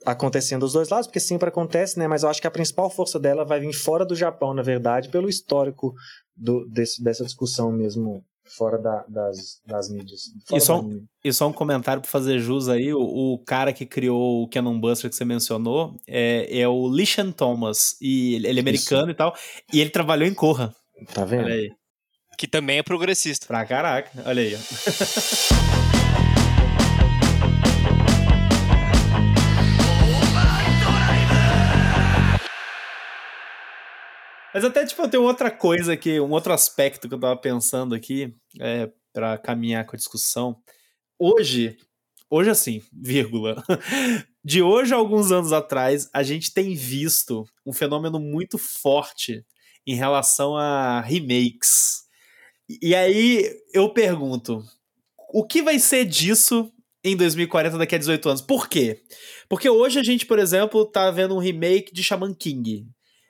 acontecendo dos dois lados, porque sempre acontece, né? Mas eu acho que a principal força dela vai vir fora do Japão, na verdade, pelo histórico do, desse, dessa discussão mesmo fora da, das, das mídias. E só, um, e só um comentário para fazer jus aí, o, o, cara que criou o Canon Buster que você mencionou é, é o Lishan Thomas, e ele é americano Isso. e tal, e ele trabalhou em Corra. Tá vendo? Olha aí. Que também é progressista. Pra caraca, olha aí. (laughs) Mas até, tipo, tem outra coisa aqui, um outro aspecto que eu tava pensando aqui, é, para caminhar com a discussão. Hoje, hoje assim, vírgula, (laughs) de hoje a alguns anos atrás, a gente tem visto um fenômeno muito forte em relação a remakes. E aí eu pergunto: o que vai ser disso em 2040 daqui a 18 anos? Por quê? Porque hoje a gente, por exemplo, tá vendo um remake de Shaman King.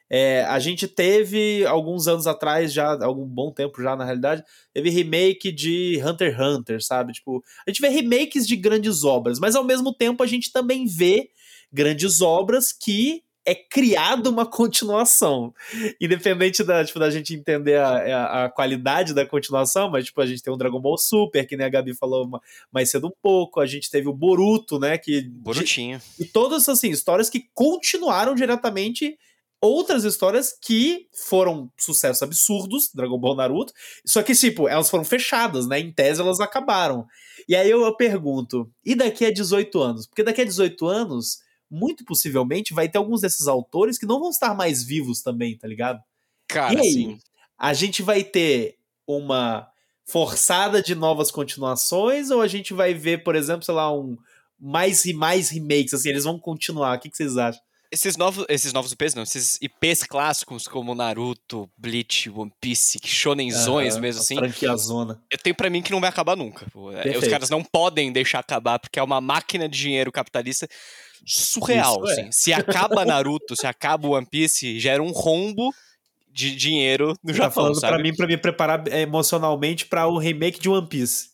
É, a gente teve alguns anos atrás, já, algum bom tempo já na realidade, teve remake de Hunter x Hunter, sabe? Tipo, a gente vê remakes de grandes obras, mas ao mesmo tempo a gente também vê grandes obras que é criada uma continuação. Independente da, tipo, da gente entender a, a, a, qualidade da continuação, mas tipo, a gente tem o Dragon Ball Super, que nem a Gabi falou mais cedo um pouco, a gente teve o Boruto, né? Que, Borutinho. De, e todas, assim, histórias que continuaram diretamente outras histórias que foram sucessos absurdos, Dragon Ball Naruto, só que, tipo, elas foram fechadas, né? Em tese elas acabaram. E aí eu, eu pergunto, e daqui a 18 anos? Porque daqui a 18 anos muito possivelmente vai ter alguns desses autores que não vão estar mais vivos também, tá ligado? Cara, e aí, sim. a gente vai ter uma forçada de novas continuações ou a gente vai ver, por exemplo, sei lá, um, mais e mais remakes, assim, eles vão continuar. O que, que vocês acham? Esses novos, esses novos IPs, não, esses IPs clássicos como Naruto, Bleach, One Piece, shonenzões uhum, mesmo assim. Franquiazona. Eu tenho para mim que não vai acabar nunca. É, os caras não podem deixar acabar porque é uma máquina de dinheiro capitalista surreal. Isso, é. assim. Se acaba Naruto, se acaba One Piece, gera um rombo de dinheiro no tá Japão, falando sabe? Pra mim, pra me preparar emocionalmente para o remake de One Piece.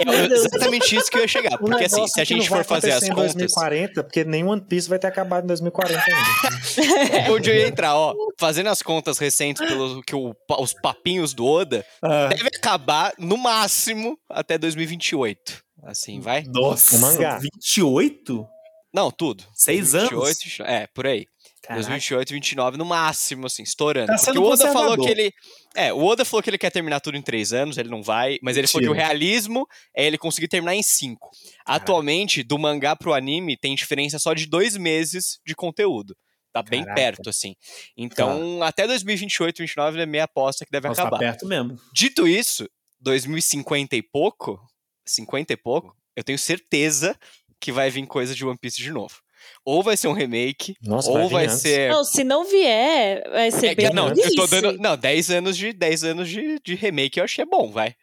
É exatamente isso que eu ia chegar. Porque assim, se a gente for fazer as em contas. 2040, porque nem One Piece vai ter acabado em 2040 ainda. Onde eu ia entrar, ó. Fazendo as contas recentes pelo que o, os papinhos do Oda, ah. deve acabar no máximo até 2028. Assim, vai? Nossa, o mangá. 28? Não, tudo. Seis 28, anos? É, por aí. Caraca. 2028, 2029 no máximo, assim, estourando. Tá Porque o Oda falou que ele. É, o Oda falou que ele quer terminar tudo em três anos, ele não vai, mas ele Mentira. falou que o realismo é ele conseguir terminar em cinco. Caraca. Atualmente, do mangá pro anime, tem diferença só de dois meses de conteúdo. Tá bem Caraca. perto, assim. Então, tá. até 2028, 2029 é meia aposta que deve Nossa, tá acabar. Tá perto mesmo. Dito isso, 2050 e pouco, 50 e pouco, eu tenho certeza que vai vir coisa de One Piece de novo ou vai ser um remake, Nossa, ou vai, vai ser. Não, se não vier, vai ser é, bem Não, eu tô dando. Não, 10 anos de 10 anos de, de remake eu achei bom, vai.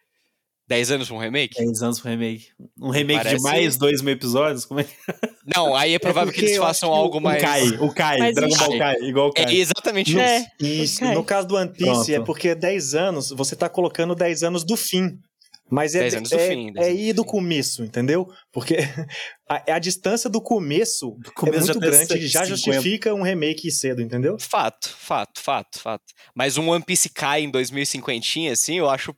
10 anos pra um remake? 10 anos pra um remake. Um remake Parece... de mais dois mil episódios? Como é? Não, aí é provável é que eles façam algo mais. O Kai, o Kai, Mas Dragon Ball Kai, igual o Kai. É exatamente é. isso. Isso. No caso do One Piece, Pronto. é porque 10 anos, você tá colocando 10 anos do fim. Mas é, é, fim, é ir do começo, entendeu? Porque (laughs) a, a distância do começo, do começo é muito grande e já justifica um remake cedo, entendeu? Fato, fato, fato, fato. Mas um One Piece cai em 2050, assim, eu acho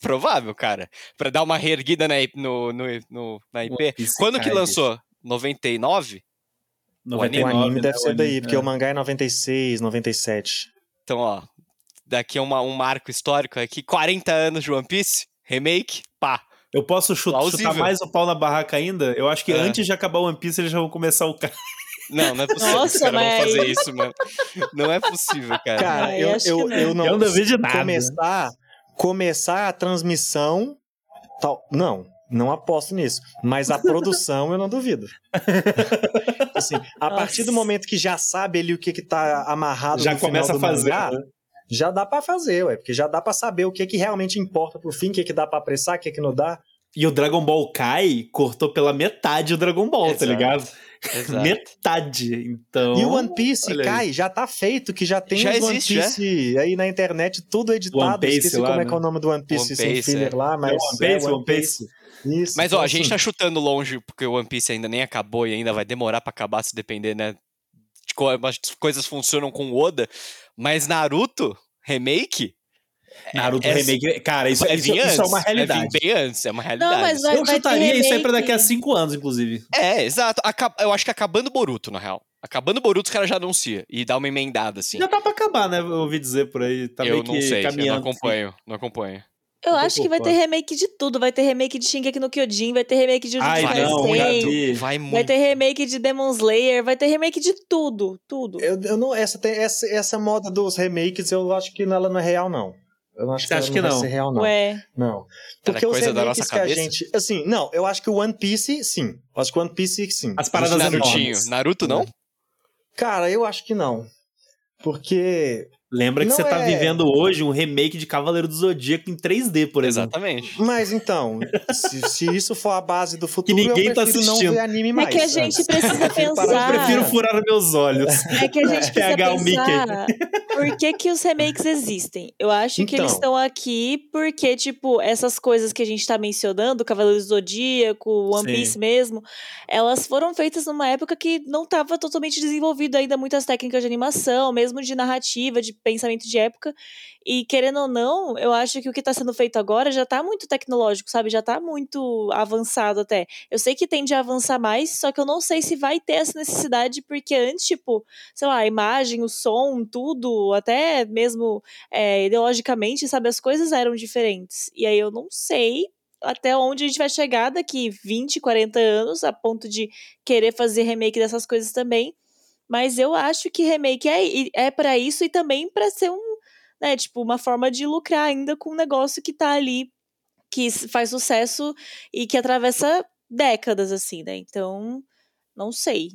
provável, cara. Pra dar uma reerguida na, no, no, no, na IP. Quando que lançou? 99? 99 o anime, né? deve ser daí, anime, porque é. o mangá é 96, 97. Então, ó, daqui é uma, um marco histórico aqui, 40 anos de One Piece remake, pá. Eu posso chutar, chutar mais o pau na barraca ainda? Eu acho que é. antes de acabar o One Piece eles já vão começar o cara. Não, não é possível. Nossa, os caras mas... vão fazer isso, mano. Não é possível, cara. Cara, eu, eu, não. eu não, eu não vejo nada. Começar, começar a transmissão. Tal, não, não aposto nisso. Mas a produção eu não duvido. assim, a Nossa. partir do momento que já sabe ali o que, que tá amarrado já começa a fazer. Mangá, né? Já dá para fazer, ué, porque já dá para saber o que que realmente importa pro fim, o que que dá para apressar, o que que não dá. E o Dragon Ball Kai cortou pela metade o Dragon Ball, tá Exato. tá ligado? Exato. (laughs) metade. Então. E o One Piece, Kai, já tá feito, que já tem já One Piece aí na internet, tudo editado. One Piece, Esqueci lá, como é que é o né? nome do One Piece One sem Piece, filler é. lá, mas. É One Piece, é One Piece. Isso, mas ó, a gente tá chutando longe porque o One Piece ainda nem acabou e ainda vai demorar para acabar se depender, né? De como as coisas funcionam com o Oda. Mas Naruto, remake. Naruto é, remake. Cara, isso, é, isso, isso é uma realidade. É bem antes, é uma realidade. Não, mas vai, eu chutaria isso aí pra daqui a cinco anos, inclusive. É, exato. Eu acho que acabando Boruto, na real. Acabando Boruto, os caras já anuncia e dá uma emendada, assim. Já tá pra acabar, né? Eu ouvi dizer por aí. Tá eu não sei, caminhando, eu não acompanho, assim. não acompanho. Eu acho que vai ter remake de tudo. Vai ter remake de Shingeki no Kyojin, vai ter remake de Jujutsu Kaisen, vai, vai ter remake de Demon Slayer, vai ter remake de tudo, tudo. Eu, eu não, essa, essa, essa moda dos remakes, eu acho que ela não é real, não. Eu não acho Você que acha que não? Vai ser real, não. Ué. Não. Porque os remakes que a gente. Assim, não, eu acho que o One Piece, sim. Eu acho que o One Piece, sim. As paradas Narutinho. Naruto, não? Cara, eu acho que não. Porque Lembra que não você tá é... vivendo hoje um remake de Cavaleiro do Zodíaco em 3D, por exemplo. Exatamente. Mas então, se, se, isso for a base do futuro, que ninguém eu tá assistindo. não ver anime mais. É que a gente precisa (laughs) pensar. Eu prefiro furar meus olhos. É que a gente (laughs) precisa pensar o Mickey. por que que os remakes existem. Eu acho então. que eles então. estão aqui porque, tipo, essas coisas que a gente tá mencionando, Cavaleiro do Zodíaco, One Sim. Piece mesmo, elas foram feitas numa época que não estava totalmente desenvolvido ainda muitas técnicas de animação, mesmo de narrativa, de pensamento de época. E querendo ou não, eu acho que o que está sendo feito agora já está muito tecnológico, sabe? Já está muito avançado até. Eu sei que tende a avançar mais, só que eu não sei se vai ter essa necessidade, porque antes, tipo, sei lá, a imagem, o som, tudo, até mesmo é, ideologicamente, sabe, as coisas eram diferentes. E aí eu não sei até onde a gente vai chegar daqui 20, 40 anos, a ponto de querer fazer remake dessas coisas também. Mas eu acho que remake é, é para isso e também para ser um, né, tipo, uma forma de lucrar ainda com um negócio que tá ali, que faz sucesso e que atravessa décadas, assim, né? Então, não sei.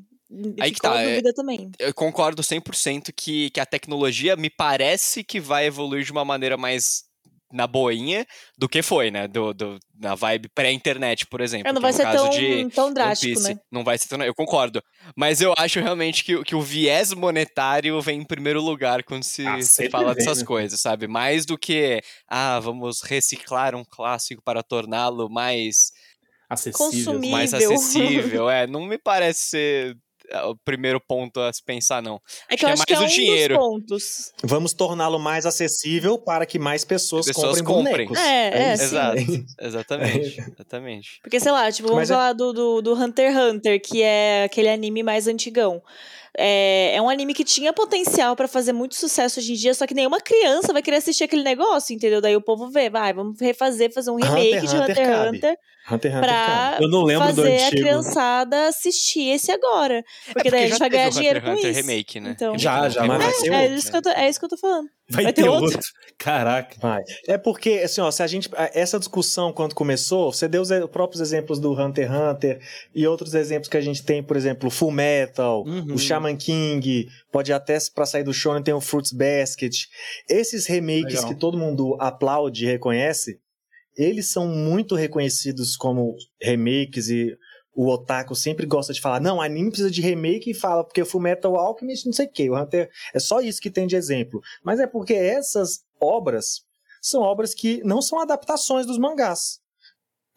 Aí que tá, é, também. eu concordo 100% que, que a tecnologia me parece que vai evoluir de uma maneira mais na boinha do que foi, né? Do, do na vibe pré-internet, por exemplo. É, não vai ser tão, de tão drástico, Piece, né? Não vai ser tão. Eu concordo. Mas eu acho realmente que, que o viés monetário vem em primeiro lugar quando se, ah, se fala vem, dessas né? coisas, sabe? Mais do que, ah, vamos reciclar um clássico para torná-lo mais. Acessível. Mais acessível. é, não me parece ser é o primeiro ponto a se pensar, não. É que, acho que eu é acho que é um dinheiro. dos pontos. Vamos torná-lo mais acessível para que mais pessoas, pessoas comprem, comprem. É, é, é Exato, (laughs) exatamente, exatamente. Porque, sei lá, tipo, vamos Mas é falar é... do, do, do Hunter x Hunter, que é aquele anime mais antigão. É, é um anime que tinha potencial para fazer muito sucesso hoje em dia, só que nenhuma criança vai querer assistir aquele negócio, entendeu? Daí o povo vê, vai, vamos refazer, fazer um remake Hunter, de Hunter x Hunter. Hunter, Hunter pra Eu não lembro fazer a criançada assistir esse agora. Porque, é porque daí a gente vai ganhar dinheiro Hunter, com Hunter isso. Remake, né? Então, já, já, mas vai ser é, é, isso que eu tô, é isso que eu tô falando. Vai, vai ter, ter outro. outro. (laughs) Caraca. Vai. É porque, assim, ó, se a gente. Essa discussão, quando começou, você deu os próprios exemplos do Hunter x Hunter e outros exemplos que a gente tem, por exemplo, Full Metal, uhum. o Shaman King, pode até para sair do Shonen tem o Fruits Basket. Esses remakes Legal. que todo mundo aplaude e reconhece, eles são muito reconhecidos como remakes e o otaku sempre gosta de falar, não, anime precisa de remake e fala porque o Fullmetal Alchemist não sei o que, o Hunter é só isso que tem de exemplo. Mas é porque essas obras são obras que não são adaptações dos mangás.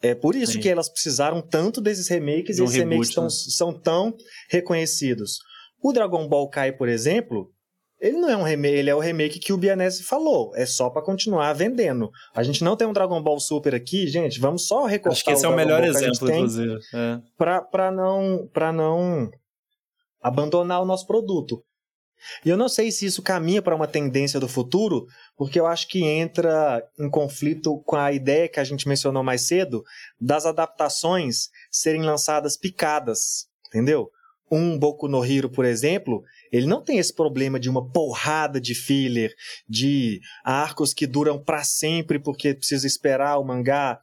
É por isso Sim. que elas precisaram tanto desses remakes e esses reboot, remakes tão, né? são tão reconhecidos. O Dragon Ball Kai, por exemplo, ele não é um remake, ele é o remake que o Bianese falou. É só para continuar vendendo. A gente não tem um Dragon Ball Super aqui, gente. Vamos só recortar Acho que esse é o melhor exemplo, inclusive. É. Pra, pra, não, pra não abandonar o nosso produto. E eu não sei se isso caminha para uma tendência do futuro, porque eu acho que entra em conflito com a ideia que a gente mencionou mais cedo das adaptações serem lançadas picadas, entendeu? Um Boku no Hero, por exemplo, ele não tem esse problema de uma porrada de filler, de arcos que duram para sempre porque precisa esperar o mangá.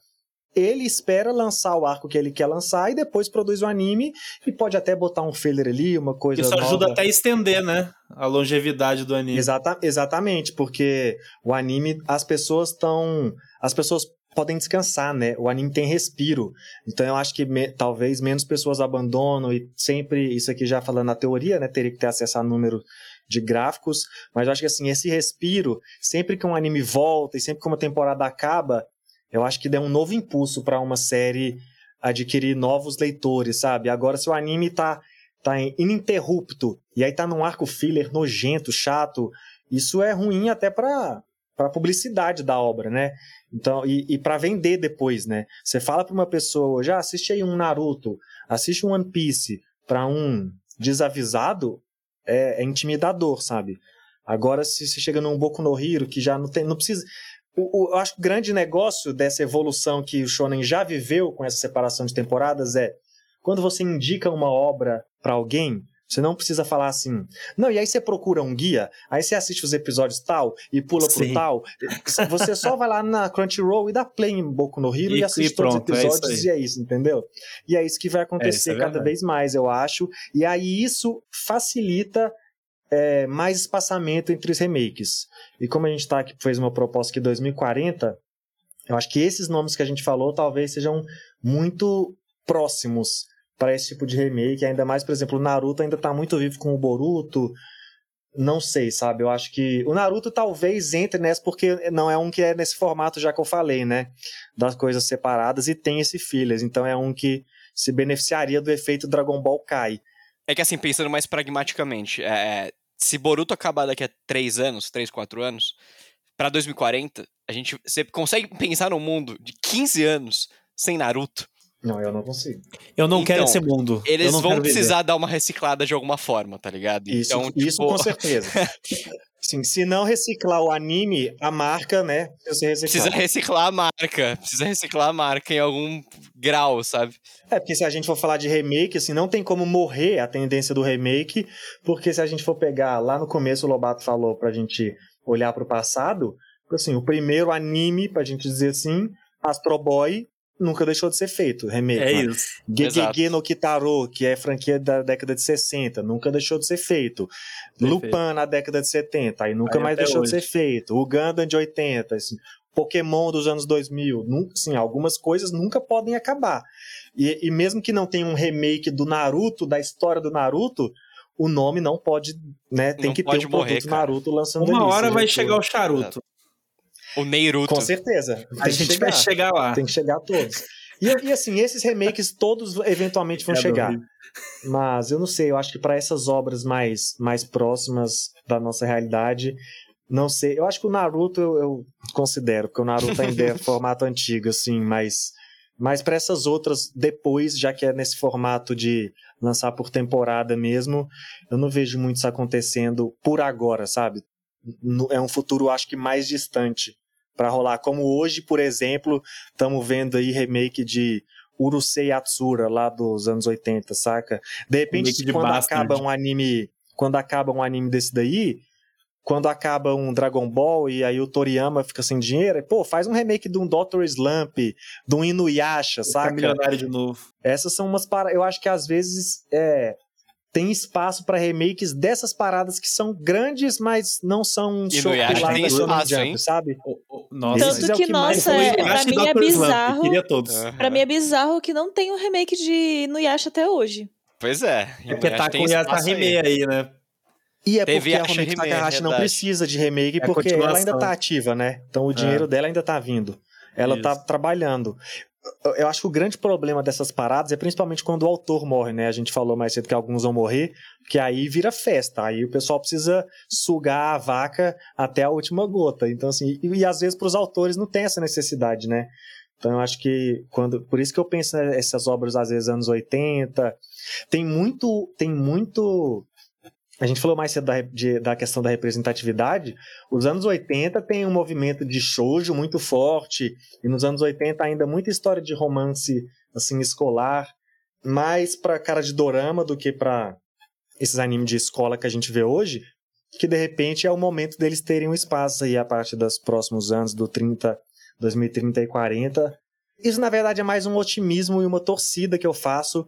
Ele espera lançar o arco que ele quer lançar e depois produz o anime e pode até botar um filler ali, uma coisa Isso nova. ajuda até a estender, né? A longevidade do anime. Exata, exatamente, porque o anime, as pessoas estão. As pessoas podem descansar, né? O anime tem respiro. Então eu acho que me, talvez menos pessoas abandonam e sempre, isso aqui já falando na teoria, né? Teria que ter acesso a número de gráficos, mas eu acho que assim, esse respiro, sempre que um anime volta e sempre que uma temporada acaba, eu acho que dá um novo impulso para uma série adquirir novos leitores, sabe? Agora se o anime tá tá ininterrupto e aí tá num arco filler nojento, chato, isso é ruim até para para publicidade da obra, né? Então, e, e para vender depois, né? Você fala para uma pessoa, já assiste aí um Naruto, assiste um One Piece para um desavisado, é, é, intimidador, sabe? Agora, se você chega num Boku no Hero, que já não tem, não precisa... O, o, eu acho que o grande negócio dessa evolução que o Shonen já viveu com essa separação de temporadas é quando você indica uma obra para alguém, você não precisa falar assim. Não, e aí você procura um guia, aí você assiste os episódios tal e pula Sim. pro tal. Você só vai lá na Crunchyroll e dá play em Boku no Hero e, e assiste e pronto, todos os é episódios é e é isso, entendeu? E é isso que vai acontecer é, é cada vez mais, eu acho. E aí isso facilita é, mais espaçamento entre os remakes. E como a gente tá aqui, fez uma proposta que 2040, eu acho que esses nomes que a gente falou talvez sejam muito próximos para esse tipo de remake, ainda mais, por exemplo, o Naruto ainda tá muito vivo com o Boruto. Não sei, sabe? Eu acho que o Naruto talvez entre nessa, porque não é um que é nesse formato já que eu falei, né? Das coisas separadas e tem esse fillers. Então é um que se beneficiaria do efeito Dragon Ball Kai. É que assim, pensando mais pragmaticamente, é, se Boruto acabar daqui a 3 anos, 3, 4 anos, para 2040, a gente você consegue pensar num mundo de 15 anos sem Naruto? Não, eu não consigo. Eu não então, quero esse mundo. Eles vão precisar dar uma reciclada de alguma forma, tá ligado? Isso, então, tipo... isso com (laughs) certeza. Sim, se não reciclar o anime, a marca, né? Precisa reciclar a marca. Precisa reciclar a marca em algum grau, sabe? É, porque se a gente for falar de remake, assim, não tem como morrer a tendência do remake, porque se a gente for pegar lá no começo, o Lobato falou pra gente olhar pro passado, assim, o primeiro anime, pra gente dizer assim, Astro Boy nunca deixou de ser feito, remake. É isso. Gegege no Kitaro, que é franquia da década de 60, nunca deixou de ser feito. Perfeito. Lupin na década de 70, aí nunca aí mais deixou hoje. de ser feito. O Gundam de 80, assim, Pokémon dos anos 2000, nunca, assim, algumas coisas nunca podem acabar. E, e mesmo que não tenha um remake do Naruto, da história do Naruto, o nome não pode, né? Tem não que ter um morrer, produto cara. Naruto lançando Uma ali, hora vai chegar o charuto. O Neiruto. Com certeza. a gente chegar. vai chegar lá. Tem que chegar a todos. E, e, assim, esses remakes todos eventualmente vão é chegar. Mas eu não sei, eu acho que para essas obras mais, mais próximas da nossa realidade, não sei. Eu acho que o Naruto eu, eu considero, porque o Naruto ainda é (laughs) formato antigo, assim, mas. Mas para essas outras, depois, já que é nesse formato de lançar por temporada mesmo, eu não vejo muito isso acontecendo por agora, sabe? É um futuro, acho que mais distante para rolar. Como hoje, por exemplo, estamos vendo aí remake de Urusei Yatsura, lá dos anos 80, saca? De repente, de quando acaba um anime. Quando acaba um anime desse daí, quando acaba um Dragon Ball e aí o Toriyama fica sem dinheiro, pô, faz um remake de um Dr. Slump, de um Inuyasha, saca? milionário de novo. Essas são umas paradas. Eu acho que às vezes é, tem espaço para remakes dessas paradas que são grandes, mas não são e Inuyasha tem espaço, Jump, hein? sabe? Nossa, Tanto é que, que nossa, é, pra mim é bizarro. Uhum. Pra mim é bizarro que não tem um remake de Inuyasha até hoje. Pois é. É porque tá com Yata Rime aí, né? E é Teve porque a Romance Takahashi não precisa de remake, é porque ela ainda tá ativa, né? Então o dinheiro é. dela ainda tá vindo. Ela tá Isso. tá trabalhando eu acho que o grande problema dessas paradas é principalmente quando o autor morre, né? A gente falou mais cedo que alguns vão morrer, que aí vira festa. Aí o pessoal precisa sugar a vaca até a última gota. Então, assim, e, e às vezes para os autores não tem essa necessidade, né? Então eu acho que quando. Por isso que eu penso nessas obras, às vezes, anos 80. Tem muito. Tem muito a gente falou mais cedo da, de, da questão da representatividade. Os anos 80 tem um movimento de shoujo muito forte, e nos anos 80 ainda muita história de romance assim escolar, mais para cara de dorama do que para esses animes de escola que a gente vê hoje, que de repente é o momento deles terem um espaço aí a partir dos próximos anos, do 30, 2030 e 40. Isso na verdade é mais um otimismo e uma torcida que eu faço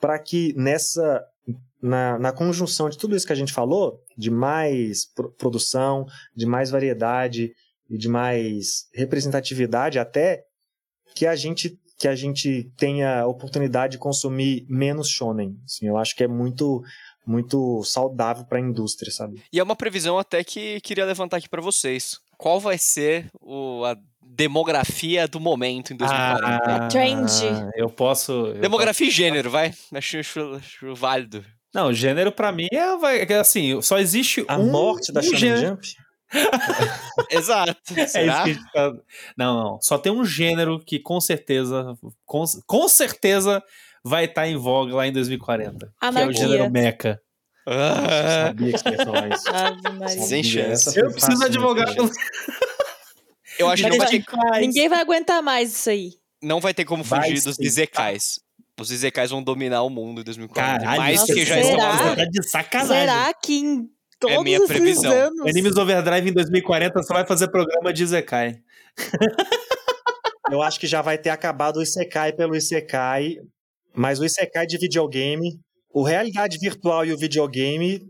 para que nessa na, na conjunção de tudo isso que a gente falou, de mais produção, de mais variedade e de mais representatividade até, que a gente que a gente tenha a oportunidade de consumir menos shonen. Assim, eu acho que é muito muito saudável para a indústria, sabe? E é uma previsão até que queria levantar aqui para vocês. Qual vai ser o, a demografia do momento em 2040? Ah, Trend. Eu posso. Eu demografia posso... e gênero, vai? Acho, acho, acho válido. Não, gênero para mim é, vai, é assim, só existe a um, morte da um Jump. (laughs) Exato. Será? É isso que a gente Não, não. Só tem um gênero que com certeza, com, com certeza vai estar tá em voga lá em 2040. Anarquia. Que é o gênero mecha. Ah. Sabia que você ia falar isso. Sem chance. Eu preciso advogar. Eu acho que não vai ter... Ninguém vai aguentar mais isso aí. Não vai ter como fugir vai, dos Izekais os Izekais vão dominar o mundo em 2040. Caralho, mais que já será? Tá de sacanagem. Será que em todos é minha previsão. anos... Animes Overdrive em 2040 só vai fazer programa de Isekai. (laughs) Eu acho que já vai ter acabado o Isekai pelo Isekai, mas o Isekai de videogame, o realidade virtual e o videogame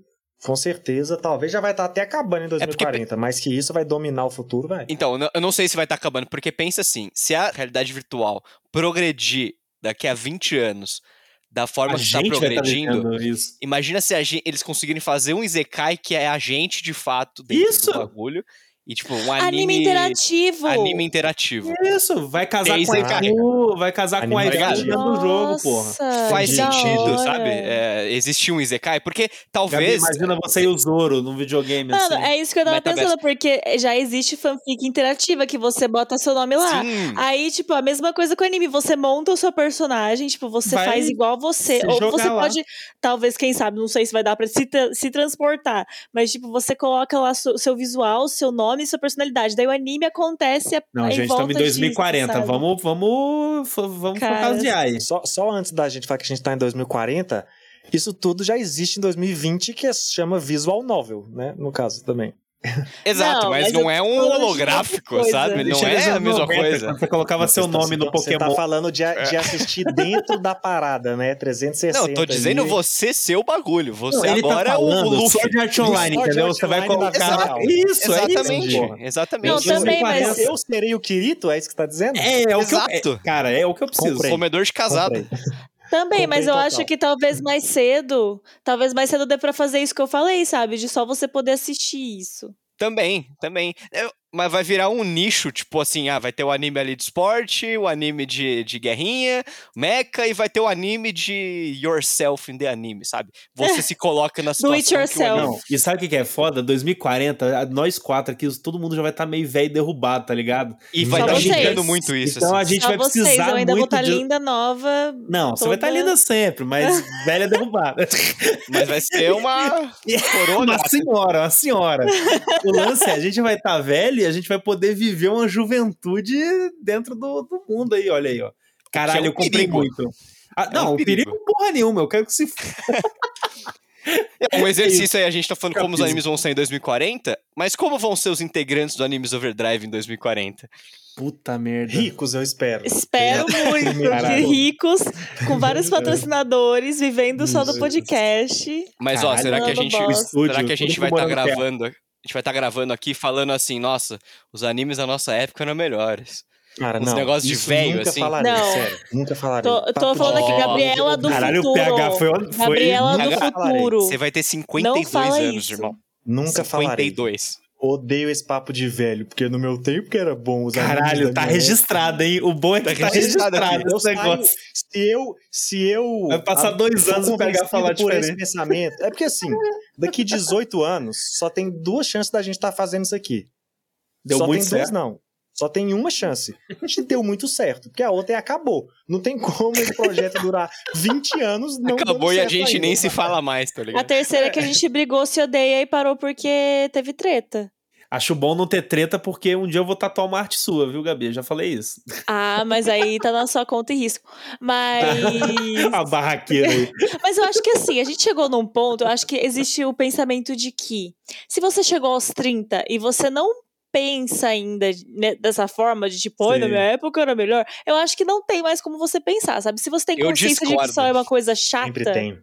com certeza, talvez já vai estar até acabando em 2040, é porque... mas que isso vai dominar o futuro, vai. Então, eu não sei se vai estar acabando, porque pensa assim, se a realidade virtual progredir daqui a 20 anos, da forma a que está tá progredindo, imagina se gente, eles conseguirem fazer um Izekai que é a gente de fato dentro Isso. do bagulho. E, tipo, um anime... Anime interativo. Anime interativo. Isso, vai casar com a vai casar com a ideia do jogo, porra. Faz sentido, sabe? É, existir um Izekai, porque talvez... Gabi, imagina você e o Zoro num videogame Mano, assim. é isso que eu tava Metaverse. pensando, porque já existe fanfic interativa que você bota seu nome lá. Sim. Aí, tipo, a mesma coisa com o anime, você monta o seu personagem, tipo, você vai faz igual você. Ou você lá. pode, talvez, quem sabe, não sei se vai dar pra se, se transportar, mas, tipo, você coloca lá seu, seu visual, seu nome, nome e sua personalidade. Daí o anime acontece a, Não, a gente, estamos em 2040. Disso, vamos, vamos, vamos fantasear aí. Só, só antes da gente falar que a gente está em 2040, isso tudo já existe em 2020, que se chama Visual Novel, né? No caso também. Exato, não, mas, mas, não é um holográfico, sabe? Não é a mesma coisa. Você colocava seu tá nome no Pokémon. Você tá falando de, (laughs) de assistir dentro da parada, né? 360. Não, tô dizendo ali. você ser o bagulho. Você não, agora tá falando, é o Luffy. Sword Art Online, entendeu? Você vai colocar... Isso, exatamente. É isso, exatamente. Não, também, mas... Eu serei o Kirito, é isso que você tá dizendo? É, é o Exato. que eu... Cara, é o que eu preciso. Comprei. Comedor de casado. Também, mas eu total. acho que talvez mais cedo, talvez mais cedo dê pra fazer isso que eu falei, sabe? De só você poder assistir isso. Também, também. Eu, mas vai virar um nicho, tipo assim, ah, vai ter o anime ali de esporte, o anime de, de guerrinha, mecha, e vai ter o anime de yourself in the anime, sabe? Você se coloca na (laughs) situação. Do it yourself. Não, e sabe o que é foda? 2040, nós quatro aqui, todo mundo já vai estar tá meio velho e derrubado, tá ligado? E vai estar tá xingando muito isso. Então assim. a gente Só vai vocês, precisar. Eu ainda muito vou estar tá de... linda, nova. Não, toda... você vai estar tá linda sempre, mas (laughs) velha derrubada. mas vai ser uma (laughs) corona. uma senhora, uma senhora. o lance é, a gente vai estar tá velho a gente vai poder viver uma juventude dentro do, do mundo aí, olha aí, ó. Caralho, é um eu comprei perigo. muito. Ah, é não, um perigo. perigo porra nenhuma, eu quero que se. (laughs) um exercício aí, a gente tá falando como os animes vão ser em 2040, mas como vão ser os integrantes do Animes Overdrive em 2040? Puta merda. Ricos, eu espero. Espero muito (laughs) que ricos, com vários (laughs) patrocinadores, vivendo só do podcast. Mas, ó, será que a gente, será que a gente vai estar tá gravando gente vai estar tá gravando aqui falando assim, nossa, os animes da nossa época eram melhores. Cara, Uns não. negócios de velho, assim. Falarei, não. Sério, nunca falarei. Tô, tô falando aqui, Gabriela do Caralho, futuro. Caralho, o PH foi... foi... Gabriela do futuro. Você vai ter 52 anos, isso. irmão. Nunca 52. falarei. 52. Odeio esse papo de velho, porque no meu tempo que era bom os Caralho, tá registrado, hein? O bom é tá, tá registrado, registrado esse negócio. Se eu, se eu. Vai passar dois anos pegar falar por esse pensamento. É porque assim, daqui 18 anos, só tem duas chances da gente estar tá fazendo isso aqui. Deu só muito tem certo. duas, não. Só tem uma chance. A gente deu muito certo, porque a outra é acabou. Não tem como esse projeto durar 20 anos. Não acabou e a gente ainda, nem se fala mais, tá ligado? A terceira é que a gente brigou, se odeia e parou porque teve treta. Acho bom não ter treta, porque um dia eu vou tatuar uma arte sua, viu, Gabi? Eu já falei isso. Ah, mas aí tá na sua conta e risco. Mas. (laughs) a barraqueira aí. mas eu acho que assim, a gente chegou num ponto, eu acho que existe o pensamento de que se você chegou aos 30 e você não pensa ainda né, dessa forma de tipo, oi, na minha época era melhor, eu acho que não tem mais como você pensar, sabe? Se você tem consciência de que só é uma coisa chata. Sempre tem.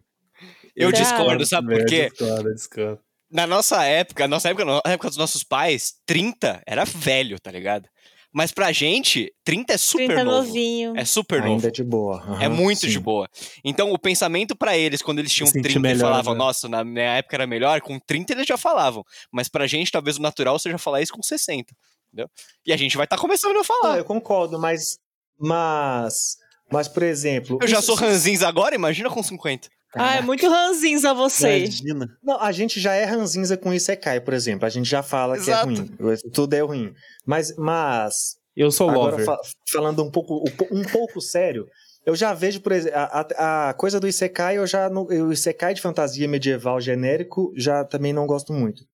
Eu discordo, sabe por quê? Discordo, discordo na nossa época, na nossa época, na época dos nossos pais, 30 era velho, tá ligado? Mas pra gente, 30 é super 30 novo. novinho. É super Ainda novo. Ainda é de boa. Uhum, é muito sim. de boa. Então, o pensamento para eles, quando eles tinham 30 melhor, e falavam, né? nossa, na minha época era melhor, com 30 eles já falavam. Mas pra gente, talvez o natural seja falar isso com 60. Entendeu? E a gente vai estar tá começando a falar. Ah, eu concordo, mas. Mas. Mas, por exemplo. Eu já sou ranzinza agora, imagina com 50. Ah, é muito ranzinza você. Imagina. Não, a gente já é ranzinza com Isekai, por exemplo. A gente já fala Exato. que é ruim. Tudo é ruim. Mas. mas eu sou agora, fa falando um pouco, um pouco sério. Eu já vejo, por exemplo, a, a, coisa do Isekai, eu já. o Isekai de fantasia medieval genérico, já também não gosto muito.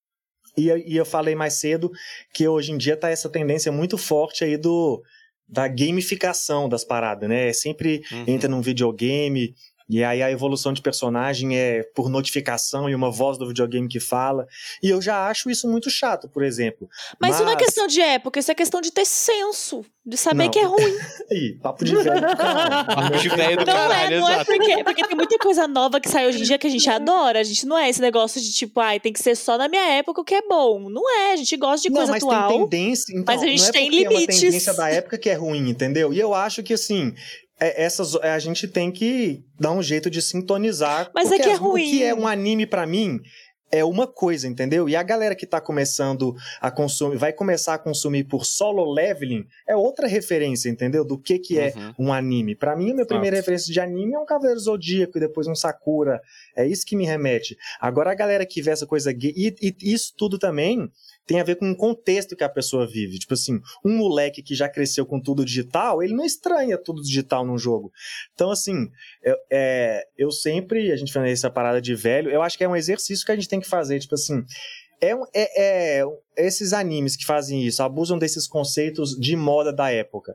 E, e eu falei mais cedo que hoje em dia tá essa tendência muito forte aí do da gamificação das paradas, né? Sempre uhum. entra num videogame, e aí a evolução de personagem é por notificação e uma voz do videogame que fala. E eu já acho isso muito chato, por exemplo. Mas, Mas... isso não é questão de época, isso é questão de ter senso, de saber não. que é ruim. (laughs) Ih, papo de velho do caralho. papo de velho do não é, caralho, é, não é porque, porque tem muita coisa nova que sai hoje em dia que a gente adora. A gente não é esse negócio de tipo, ai, tem que ser só na minha época o que é bom. Não é, a gente gosta de coisa não, mas atual. Tem tendência, então, mas a gente é tem limites. É uma tendência da época que é ruim, entendeu? E eu acho que assim, é, essas, é, a gente tem que dar um jeito de sintonizar. Mas é que é ruim. O que é um anime para mim é uma coisa, entendeu? E a galera que tá começando a consumir, vai começar a consumir por solo leveling, é outra referência, entendeu? Do que que é uhum. um anime. Para mim, a minha primeira referência de anime é um Cavaleiro Zodíaco e depois um Sakura. É isso que me remete. Agora a galera que vê essa coisa gay, e, e isso tudo também tem a ver com o contexto que a pessoa vive. Tipo assim, um moleque que já cresceu com tudo digital, ele não estranha tudo digital num jogo. Então, assim, eu, é, eu sempre, a gente fala essa parada de velho, eu acho que é um exercício que a gente tem que fazer. Tipo assim, é, é, é, esses animes que fazem isso, abusam desses conceitos de moda da época.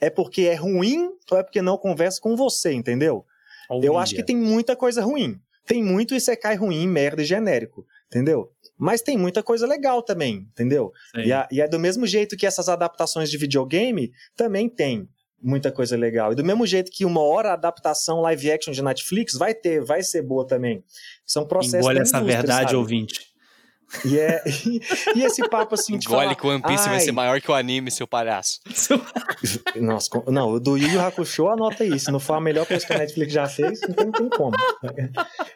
É porque é ruim ou é porque não conversa com você, entendeu? Eu acho que tem muita coisa ruim. Tem muito Isekai ruim, merda e genérico, entendeu? Mas tem muita coisa legal também, entendeu? E, a, e é do mesmo jeito que essas adaptações de videogame também tem muita coisa legal. E do mesmo jeito que uma hora a adaptação live action de Netflix vai ter, vai ser boa também. São processos. Olha essa verdade, sabe? ouvinte. E, é, (laughs) e, esse papo assim de Engole que o One Piece vai ser maior que o anime, seu palhaço. (laughs) Nossa, não, o do Yu Yu Hakusho anota isso. Se não for a melhor coisa que a Netflix já fez, não tem, não tem como.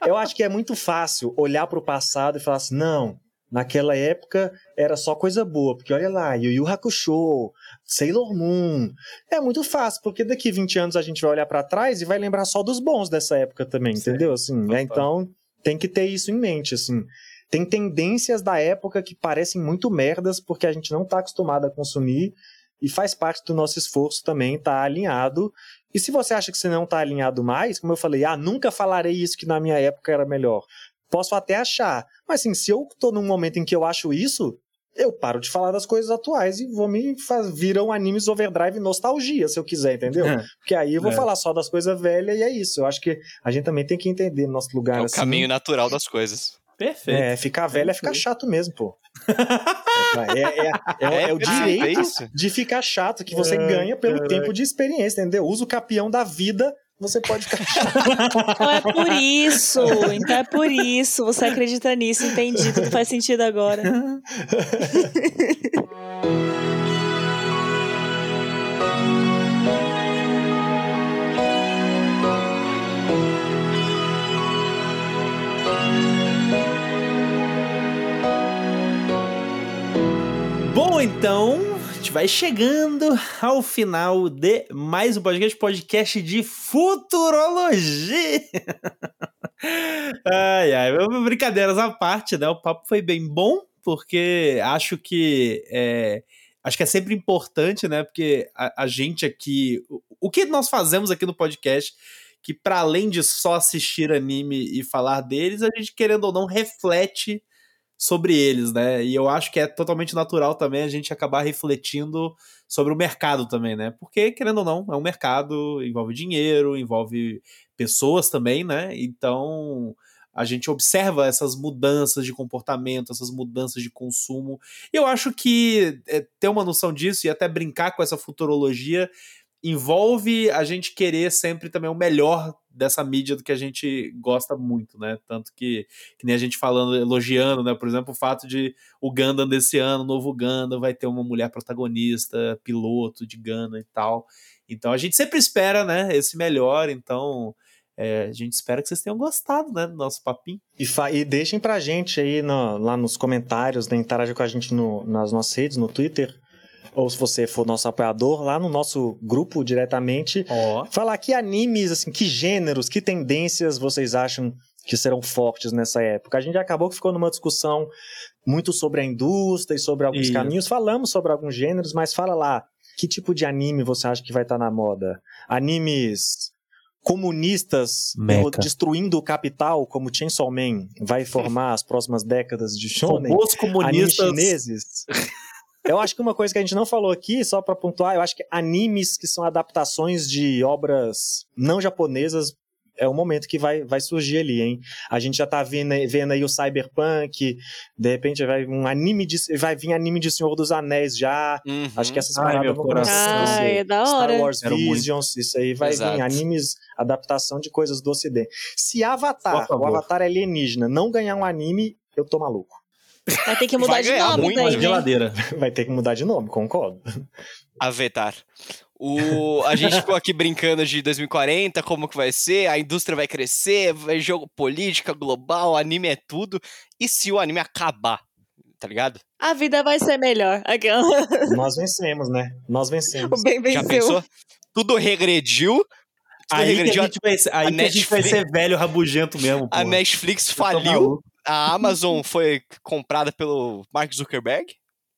Eu acho que é muito fácil olhar para o passado e falar assim, não, naquela época era só coisa boa, porque olha lá, Yu Yu Hakusho, Sailor Moon. É muito fácil, porque daqui 20 anos a gente vai olhar para trás e vai lembrar só dos bons dessa época também, Sim. entendeu? Assim, é, então tem que ter isso em mente, assim tem tendências da época que parecem muito merdas porque a gente não está acostumado a consumir e faz parte do nosso esforço também estar tá alinhado. E se você acha que você não está alinhado mais, como eu falei, ah, nunca falarei isso que na minha época era melhor. Posso até achar, mas assim, se eu estou num momento em que eu acho isso, eu paro de falar das coisas atuais e vou me fazer, viram animes overdrive nostalgia, se eu quiser, entendeu? É. Porque aí eu vou é. falar só das coisas velhas e é isso. Eu acho que a gente também tem que entender nosso lugar. É o assim. caminho natural das coisas. Perfeito. É, ficar velho é ficar chato mesmo, pô. (laughs) é, é, é, é, o direito de ficar chato que você ganha pelo tempo de experiência, entendeu? Usa o capião da vida, você pode ficar chato. Então é por isso, então é por isso. Você acredita nisso, entendi. Tudo faz sentido agora. (laughs) então, a gente vai chegando ao final de mais um podcast, podcast de futurologia. (laughs) ai, ai, brincadeiras à parte, né? O papo foi bem bom, porque acho que é, acho que é sempre importante, né? Porque a, a gente aqui, o, o que nós fazemos aqui no podcast que para além de só assistir anime e falar deles, a gente querendo ou não reflete sobre eles, né? E eu acho que é totalmente natural também a gente acabar refletindo sobre o mercado também, né? Porque, querendo ou não, é um mercado, envolve dinheiro, envolve pessoas também, né? Então a gente observa essas mudanças de comportamento, essas mudanças de consumo. Eu acho que é, ter uma noção disso e até brincar com essa futurologia envolve a gente querer sempre também o melhor dessa mídia do que a gente gosta muito, né? Tanto que, que nem a gente falando, elogiando, né? Por exemplo, o fato de o Gundam desse ano, o novo Gundam, vai ter uma mulher protagonista, piloto de Gundam e tal. Então a gente sempre espera, né? Esse melhor, então... É, a gente espera que vocês tenham gostado, né, do nosso papinho. E, e deixem pra gente aí no, lá nos comentários, né, interagem com a gente no, nas nossas redes, no Twitter, ou se você for nosso apoiador, lá no nosso grupo diretamente, oh. falar que animes, assim, que gêneros, que tendências vocês acham que serão fortes nessa época. A gente acabou que ficou numa discussão muito sobre a indústria e sobre alguns Isso. caminhos. Falamos sobre alguns gêneros, mas fala lá, que tipo de anime você acha que vai estar na moda? Animes comunistas Meca. destruindo o capital, como Chainsaw Man vai formar as próximas décadas de shonen? Os comunistas chineses. (laughs) Eu acho que uma coisa que a gente não falou aqui, só para pontuar, eu acho que animes que são adaptações de obras não japonesas é o momento que vai, vai surgir ali, hein? A gente já tá vendo, vendo aí o Cyberpunk, de repente vai um anime de, vai vir anime de Senhor dos Anéis já. Uhum. Acho que essas paradas vão começar. Ah, é da hora. Star Wars Quero Visions, muito. isso aí vai Exato. vir animes, adaptação de coisas do ocidente. Se Avatar, o Avatar é alienígena, não ganhar um anime, eu tô maluco. Vai ter que (laughs) mudar de nome muito daí, né? geladeira. (laughs) Vai ter que mudar de nome, concordo. Avetar. O, a gente ficou aqui brincando de 2040, como que vai ser, a indústria vai crescer, vai jogo política global, anime é tudo. E se o anime acabar? Tá ligado? A vida vai ser melhor. (laughs) Nós vencemos, né? Nós vencemos. O bem venceu. Já pensou? Tudo regrediu. Tudo aí regrediu. Que a gente vai, aí a, Netflix, a gente vai ser velho rabugento mesmo. A Netflix faliu a Amazon foi comprada pelo Mark Zuckerberg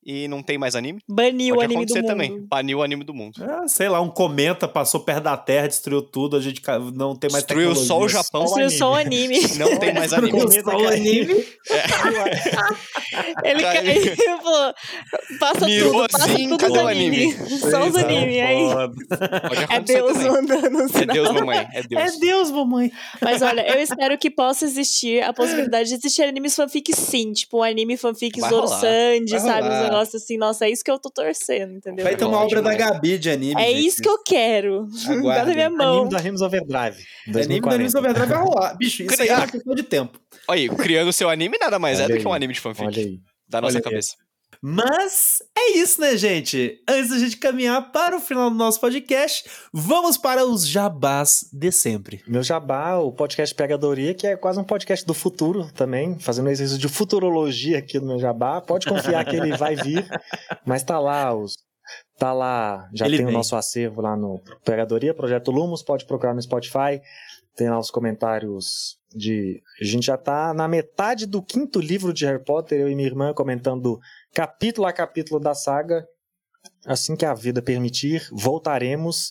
e não tem mais anime. Baniu o anime do mundo. também. Baniu o anime do mundo. É, sei lá, um cometa passou perto da Terra, destruiu tudo, a gente não tem mais Destruiu só o Japão. Destruiu só o anime. (laughs) Não tem mais anime. só o anime. É. Ele caiu (laughs) e falou, passa Mirou tudo, passa assim, tudo os anime. Só os anime, aí. É Deus mandando É Deus, mamãe. É Deus. É Deus, mamãe. Mas olha, eu espero que possa existir a possibilidade de existir animes fanfic sim. Tipo, o anime fanfic Zoro Sandy, sabe? Os negócios assim. Nossa, é isso que eu tô torcendo, entendeu? Vai ter uma obra da Gabi de anime. É gente. isso que eu quero. Dá na minha mão. Anime do Animes Overdrive. Anime do Animes Overdrive vai rolar. Bicho, isso aí é uma questão de tempo. Olha aí, criando seu anime nada mais Olha é do que um anime de fanfic. Olha aí. Da nossa Olha cabeça. Aí. Mas é isso, né, gente? Antes da gente caminhar para o final do nosso podcast, vamos para os jabás de sempre. Meu jabá, o podcast Pegadoria, que é quase um podcast do futuro também, fazendo exercício de futurologia aqui no meu jabá. Pode confiar que ele vai vir, mas tá lá os Tá lá, já ele tem vem. o nosso acervo lá no Pegadoria, Projeto Lumos, pode procurar no Spotify. Tem lá os comentários de. A gente já tá na metade do quinto livro de Harry Potter, eu e minha irmã comentando capítulo a capítulo da saga. Assim que a vida permitir, voltaremos.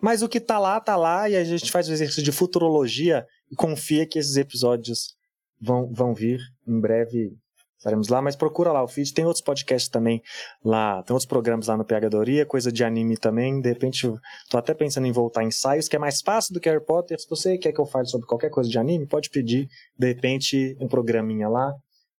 Mas o que tá lá, tá lá, e a gente faz o exercício de futurologia e confia que esses episódios vão, vão vir em breve. Estaremos lá, mas procura lá o feed. Tem outros podcasts também lá, tem outros programas lá no Pegadoria, coisa de anime também. De repente, tô até pensando em voltar em ensaios, que é mais fácil do que Harry Potter. Se você quer que eu fale sobre qualquer coisa de anime, pode pedir, de repente, um programinha lá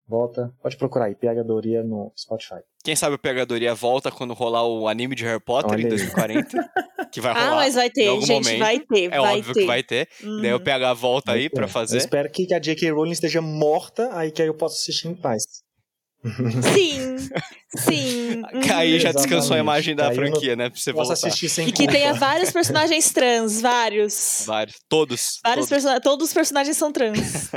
volta. Pode procurar aí, Pegadoria no Spotify. Quem sabe o Pegadoria volta quando rolar o anime de Harry Potter Olha em 2040. (laughs) que vai ah, rolar. Ah, mas vai ter, gente, momento. vai ter. É vai óbvio ter. que vai ter. Uhum. Daí o PH volta vai aí ter. pra fazer. Eu espero que a J.K. Rowling esteja morta, aí que aí eu possa assistir em paz. (laughs) Sim, sim. (laughs) Aí já descansou a imagem da franquia, né? Pra você voltar. assistir sem E que tenha vários personagens trans, vários. Vários, todos. Vários todos. todos os personagens são trans.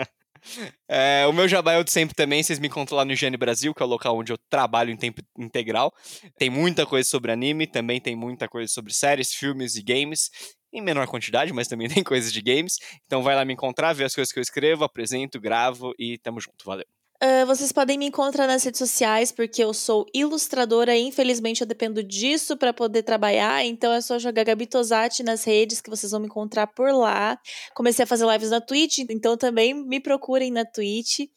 É, o meu jabá é o de sempre também. Vocês me encontram lá no Higiene Brasil, que é o local onde eu trabalho em tempo integral. Tem muita coisa sobre anime, também tem muita coisa sobre séries, filmes e games. Em menor quantidade, mas também (laughs) tem coisas de games. Então vai lá me encontrar, ver as coisas que eu escrevo, apresento, gravo e tamo junto. Valeu. Uh, vocês podem me encontrar nas redes sociais, porque eu sou ilustradora e infelizmente eu dependo disso para poder trabalhar. Então é só jogar Gabi Tosati nas redes que vocês vão me encontrar por lá. Comecei a fazer lives na Twitch, então também me procurem na Twitch.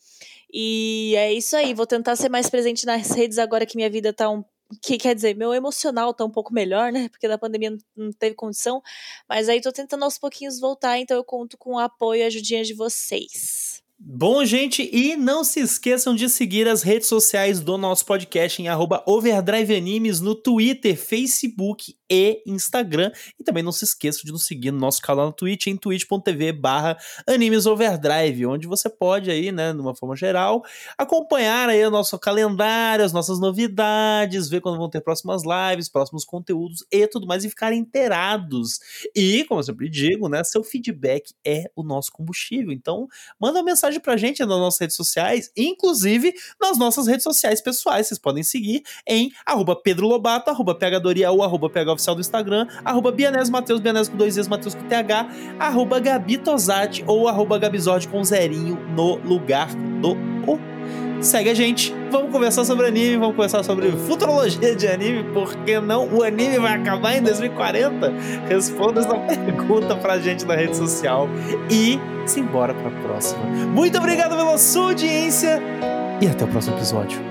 E é isso aí, vou tentar ser mais presente nas redes agora que minha vida tá um que quer dizer, meu emocional tá um pouco melhor, né? Porque da pandemia não teve condição. Mas aí tô tentando aos pouquinhos voltar, então eu conto com o apoio e a ajudinha de vocês. Bom, gente, e não se esqueçam de seguir as redes sociais do nosso podcast em @overdriveanimes no Twitter, Facebook e Instagram. E também não se esqueçam de nos seguir no nosso canal no Twitch, em twitch.tv barra animesoverdrive, onde você pode aí, né, de uma forma geral, acompanhar aí o nosso calendário, as nossas novidades, ver quando vão ter próximas lives, próximos conteúdos e tudo mais, e ficar inteirados. E, como eu sempre digo, né, seu feedback é o nosso combustível. Então, manda uma mensagem pra gente nas nossas redes sociais, inclusive nas nossas redes sociais pessoais. Vocês podem seguir em arroba Pedro Lobato, arroba PHDoriel, arroba PH Oficial do Instagram, arroba Bianés Mateus, Bianés com dois E's, Mateus com TH, arroba Gabi Tosati ou arroba Gabizord com zerinho no lugar do O segue a gente. Vamos conversar sobre anime, vamos conversar sobre futurologia de anime, porque não o anime vai acabar em 2040? Responda essa pergunta pra gente na rede social e simbora pra próxima. Muito obrigado pela sua audiência e até o próximo episódio.